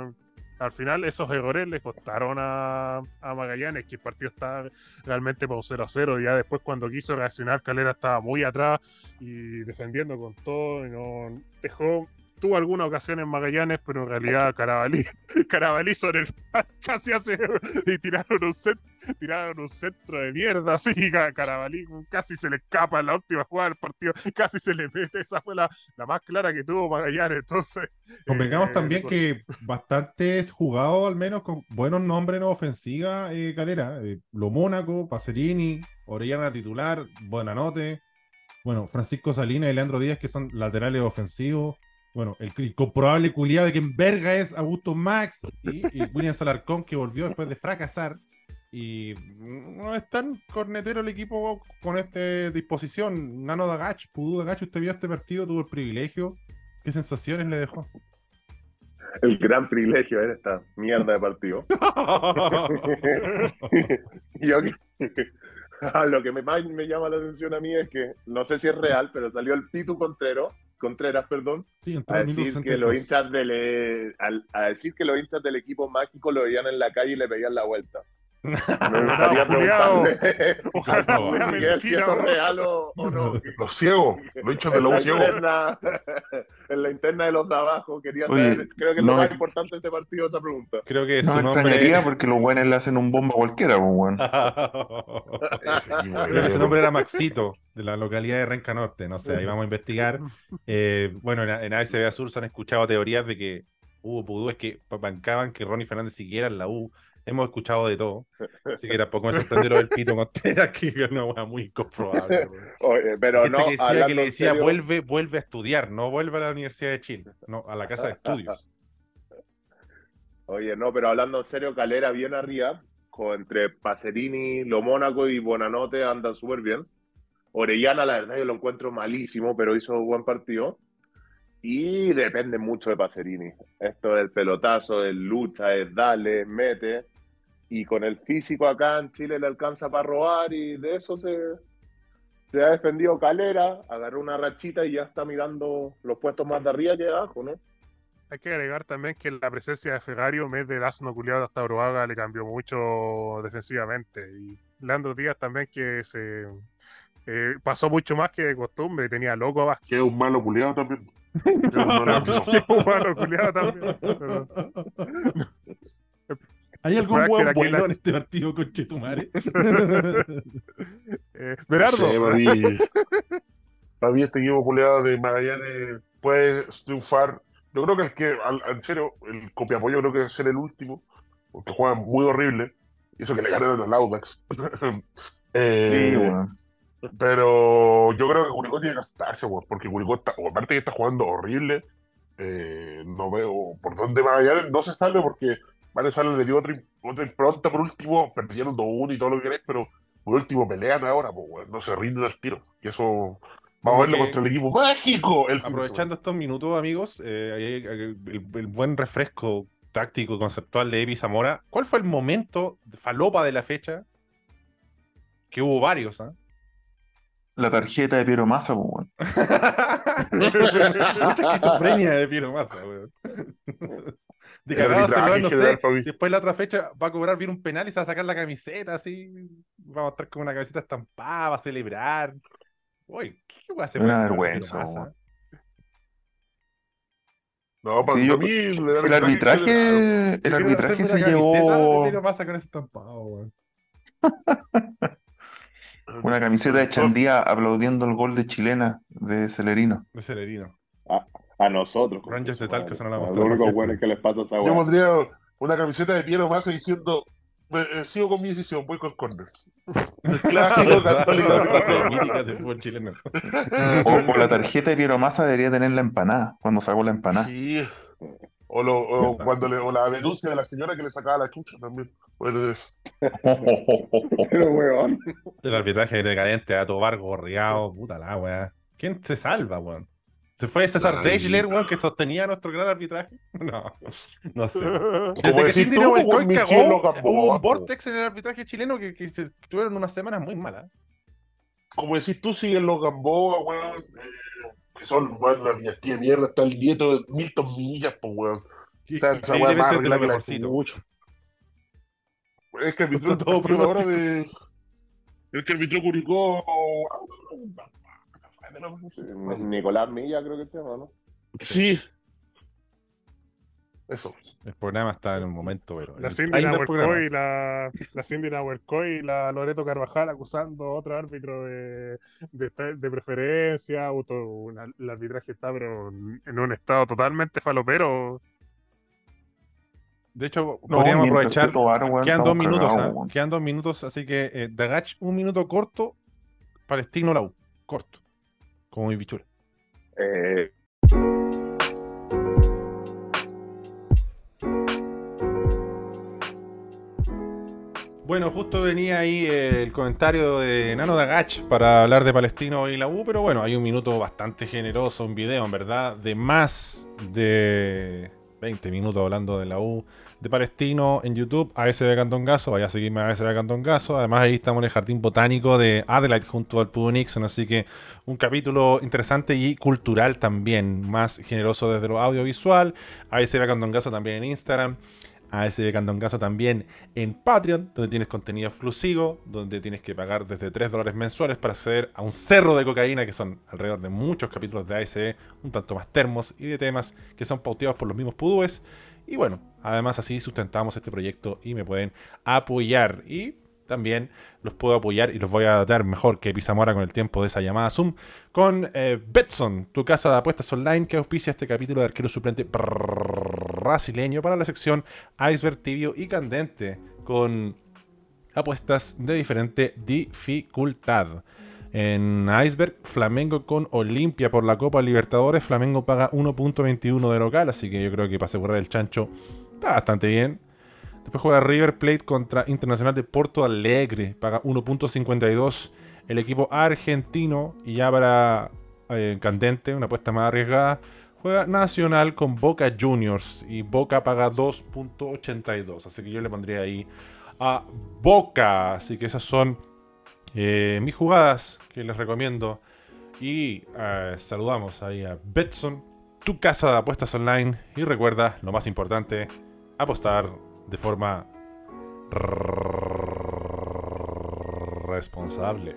al final esos errores le costaron a, Magallanes, que el partido estaba realmente por 0 a 0. Ya después cuando quiso reaccionar, Calera estaba muy atrás y defendiendo con todo, y no dejó tuvo alguna ocasión en Magallanes, pero en realidad Carabalí, Carabalí sobre el casi hace y tiraron un, set, tiraron un centro de mierda, así Carabalí casi se le escapa en la última jugada del partido, casi se le mete, esa fue la, más clara que tuvo Magallanes, entonces... Convengamos eh, también que bastantes jugados, al menos con buenos nombres en ofensiva, eh, Calera, eh, Lo Mónaco, Pacerini, Orellana titular, Buenanote, bueno, Francisco Salinas y Leandro Díaz, que son laterales ofensivos, bueno, el incomprobable culiado de que en verga es Augusto Max y, William Salarcón que volvió después de fracasar. Y no es tan cornetero el equipo con esta disposición. Nano Dagach, Pudú Dagach, usted vio este partido, tuvo el privilegio. ¿Qué sensaciones le dejó? El gran privilegio de esta mierda de partido. Yo, lo que más me llama la atención a mí es que no sé si es real, pero salió el Pitu Contrero Contreras, perdón, a, decir que los hinchas del, a, decir que los hinchas del equipo mágico lo veían en la calle y le pedían la vuelta. Me gustaría preguntarle Ojalá sea Miguel si mentira, eso es weón. real o, o no. Los ciegos, los hinchas de En la la, U ciegos. interna, en la interna de los de abajo, quería Oye, saber, creo que es lo más importante de este partido esa pregunta. Creo que No su me nombre extrañaría es... porque los buenos le hacen un bomba a cualquiera, pues. Creo que ese nombre era Maxito, de la localidad de Renca Norte. No sé, ahí vamos a investigar. Eh, bueno, en, en ASB Azul se han escuchado teorías de que hubo pudú, es que bancaban que Ronnie Fernández siguiera en la U. Hemos escuchado de todo. Así que tampoco me sorprendió del Pito Contreras, que es una hueá muy incomprobable. Oye, pero Gente no, que decía, que le decía serio, vuelve, vuelve a estudiar, no vuelve a la Universidad de Chile, no, a la casa de estudios. Oye, no, pero hablando en serio, Calera bien arriba, con, entre Pacerini, Lo Mónaco y Bonanote andan súper bien. Orellana, la verdad, yo lo encuentro malísimo, pero hizo buen partido. Y depende mucho de Pacerini. Esto es el pelotazo, el lucha, es dale, mete. Y con el físico acá en Chile le alcanza para robar y de eso se, se ha defendido Calera, agarró una rachita y ya está mirando los puestos más de arriba que de abajo, ¿no? Hay que agregar también que la presencia de Ferrario, vez de asno culiado hasta Broaga, le cambió mucho defensivamente. Y Leandro Díaz también que se eh, pasó mucho más que de costumbre, tenía loco a Vázquez. Que es un malo culiado también. Humano culiado también. Pero- ¿Hay algún hueón la- bueno en este partido con Chetumare? Eh, Berardo, Sí, para mí, para mí este equipo culiado de Magallanes puede triunfar. Yo creo que el que, al- en serio, el copiapollo creo que debe ser el último, porque juegan muy horrible. Y eso que le ganaron al Audax. Eh, Sí, weón. Pero yo creo que Curicó tiene que gastarse, porque Curicó está, o aparte que está jugando horrible, eh, no veo por dónde Magallanes no se sale porque Mario Sala le dio otra, otra impronta por último, perdieron 2-1 y todo lo que querés, pero por último pelean ahora, pues, weón, no se rinden al tiro. Y eso vamos a verlo contra el equipo mágico. El Aprovechando estos minutos, amigos, eh, el, el buen refresco táctico conceptual de Evi Zamora. ¿Cuál fue el momento de falopa de la fecha? Que hubo varios, ¿ah? La tarjeta de Piero Massa, weón. Mucha esquizofrenia de Piero Massa, weón. De cagado va, en no sé. Después la otra fecha va a cobrar bien un penal y se va a sacar la camiseta así. Vamos a estar con una camiseta estampada, va a celebrar. Uy, ¿qué va a hacer? Una vergüenza, weón. No, para Sí, yo- mí El arbitraje, el arbitraje se llevó con ese estampado, weón. una camiseta de Chandía aplaudiendo el gol de chilena de Celerino. De Celerino. A nosotros. Rangers de Talca son la Los mostró. que les pasa esa Yo pondría una camiseta de Piero Massa diciendo, "Me- eh, sigo con mi decisión, voy con Corners. El clásico católico. O, o la tarjeta de Piero Massa debería tener la empanada, cuando sacó la empanada. Sí. O, lo, o cuando le, o la denuncia de la señora que le sacaba la chucha también. Bueno, es- Pero weón. El arbitraje decadente a Tobar gorreado, puta la weá. ¿Quién se salva, weón? ¿Se fue César Ay. Deichler, weón, que sostenía nuestro gran arbitraje? No, no sé. Desde que Cindy Gamboa, hubo un vortex en el arbitraje chileno que, que se- tuvieron unas semanas muy malas. como decís tú, siguen los Gamboa, weón. eh, que son, weón, la dinastía de mierda. Está el nieto de Milton Millas, pues, weón. O sea, esa weá más arreglada que la chucha. Es que arbitró todo el partido ahora de. Es que arbitró Curicó. Nicolás Milla creo que se llama, ¿no? Sí. Eso. El programa está en un momento, pero. La Cindy. Nahuelcoy y la, la Cindy Nahuelcoy y la Loreto Carvajal acusando a otro árbitro de, de, de preferencia. auto- una- el arbitraje está, pero en un estado totalmente falopero. De hecho, No, podríamos aprovechar. Quedan dos minutos, ¿ah? Quedan dos minutos, así que eh, Dagach, un minuto corto. Palestino la U. Corto. Como mi pichura. Eh, Bueno, justo venía ahí el comentario de Nano Dagach para hablar de Palestino y la U, pero bueno, hay un minuto bastante generoso, un video, en verdad, de más de 20 minutos hablando de la U de Palestino en YouTube, ASB Cantongazo, vaya a seguirme a ASB Cantongazo, además ahí estamos en el Jardín Botánico de Adelaide junto al Pudo Nixon, así que un capítulo interesante y cultural también, más generoso desde lo audiovisual, ASB Cantongazo también en Instagram, ASB Candongazo también en Patreon, donde tienes contenido exclusivo, donde tienes que pagar desde 3 dólares mensuales para acceder a un cerro de cocaína, que son alrededor de muchos capítulos de ASB, un tanto más termos y de temas que son pauteados por los mismos pudúes. Y bueno, además así sustentamos este proyecto y me pueden apoyar. Y también los puedo apoyar y los voy a dar mejor que Pizamora con el tiempo de esa llamada Zoom con eh, Betson, tu casa de apuestas online que auspicia este capítulo de arquero suplente brasileño para la sección Iceberg tibio y candente con apuestas de diferente dificultad. En Iceberg, Flamengo con Olimpia por la Copa Libertadores. Flamengo paga 1.21 de local, así que yo creo que para asegurar el chancho está bastante bien. Después juega River Plate contra Internacional de Porto Alegre. Paga 1.52 el equipo argentino. Y ya para eh, Candente, una apuesta más arriesgada. Juega Nacional con Boca Juniors. Y Boca paga 2.82. Así que yo le pondría ahí a Boca. Así que esas son eh, mis jugadas que les recomiendo. Y eh, saludamos ahí a Betson, tu casa de apuestas online. Y recuerda, lo más importante, apostar de forma responsable.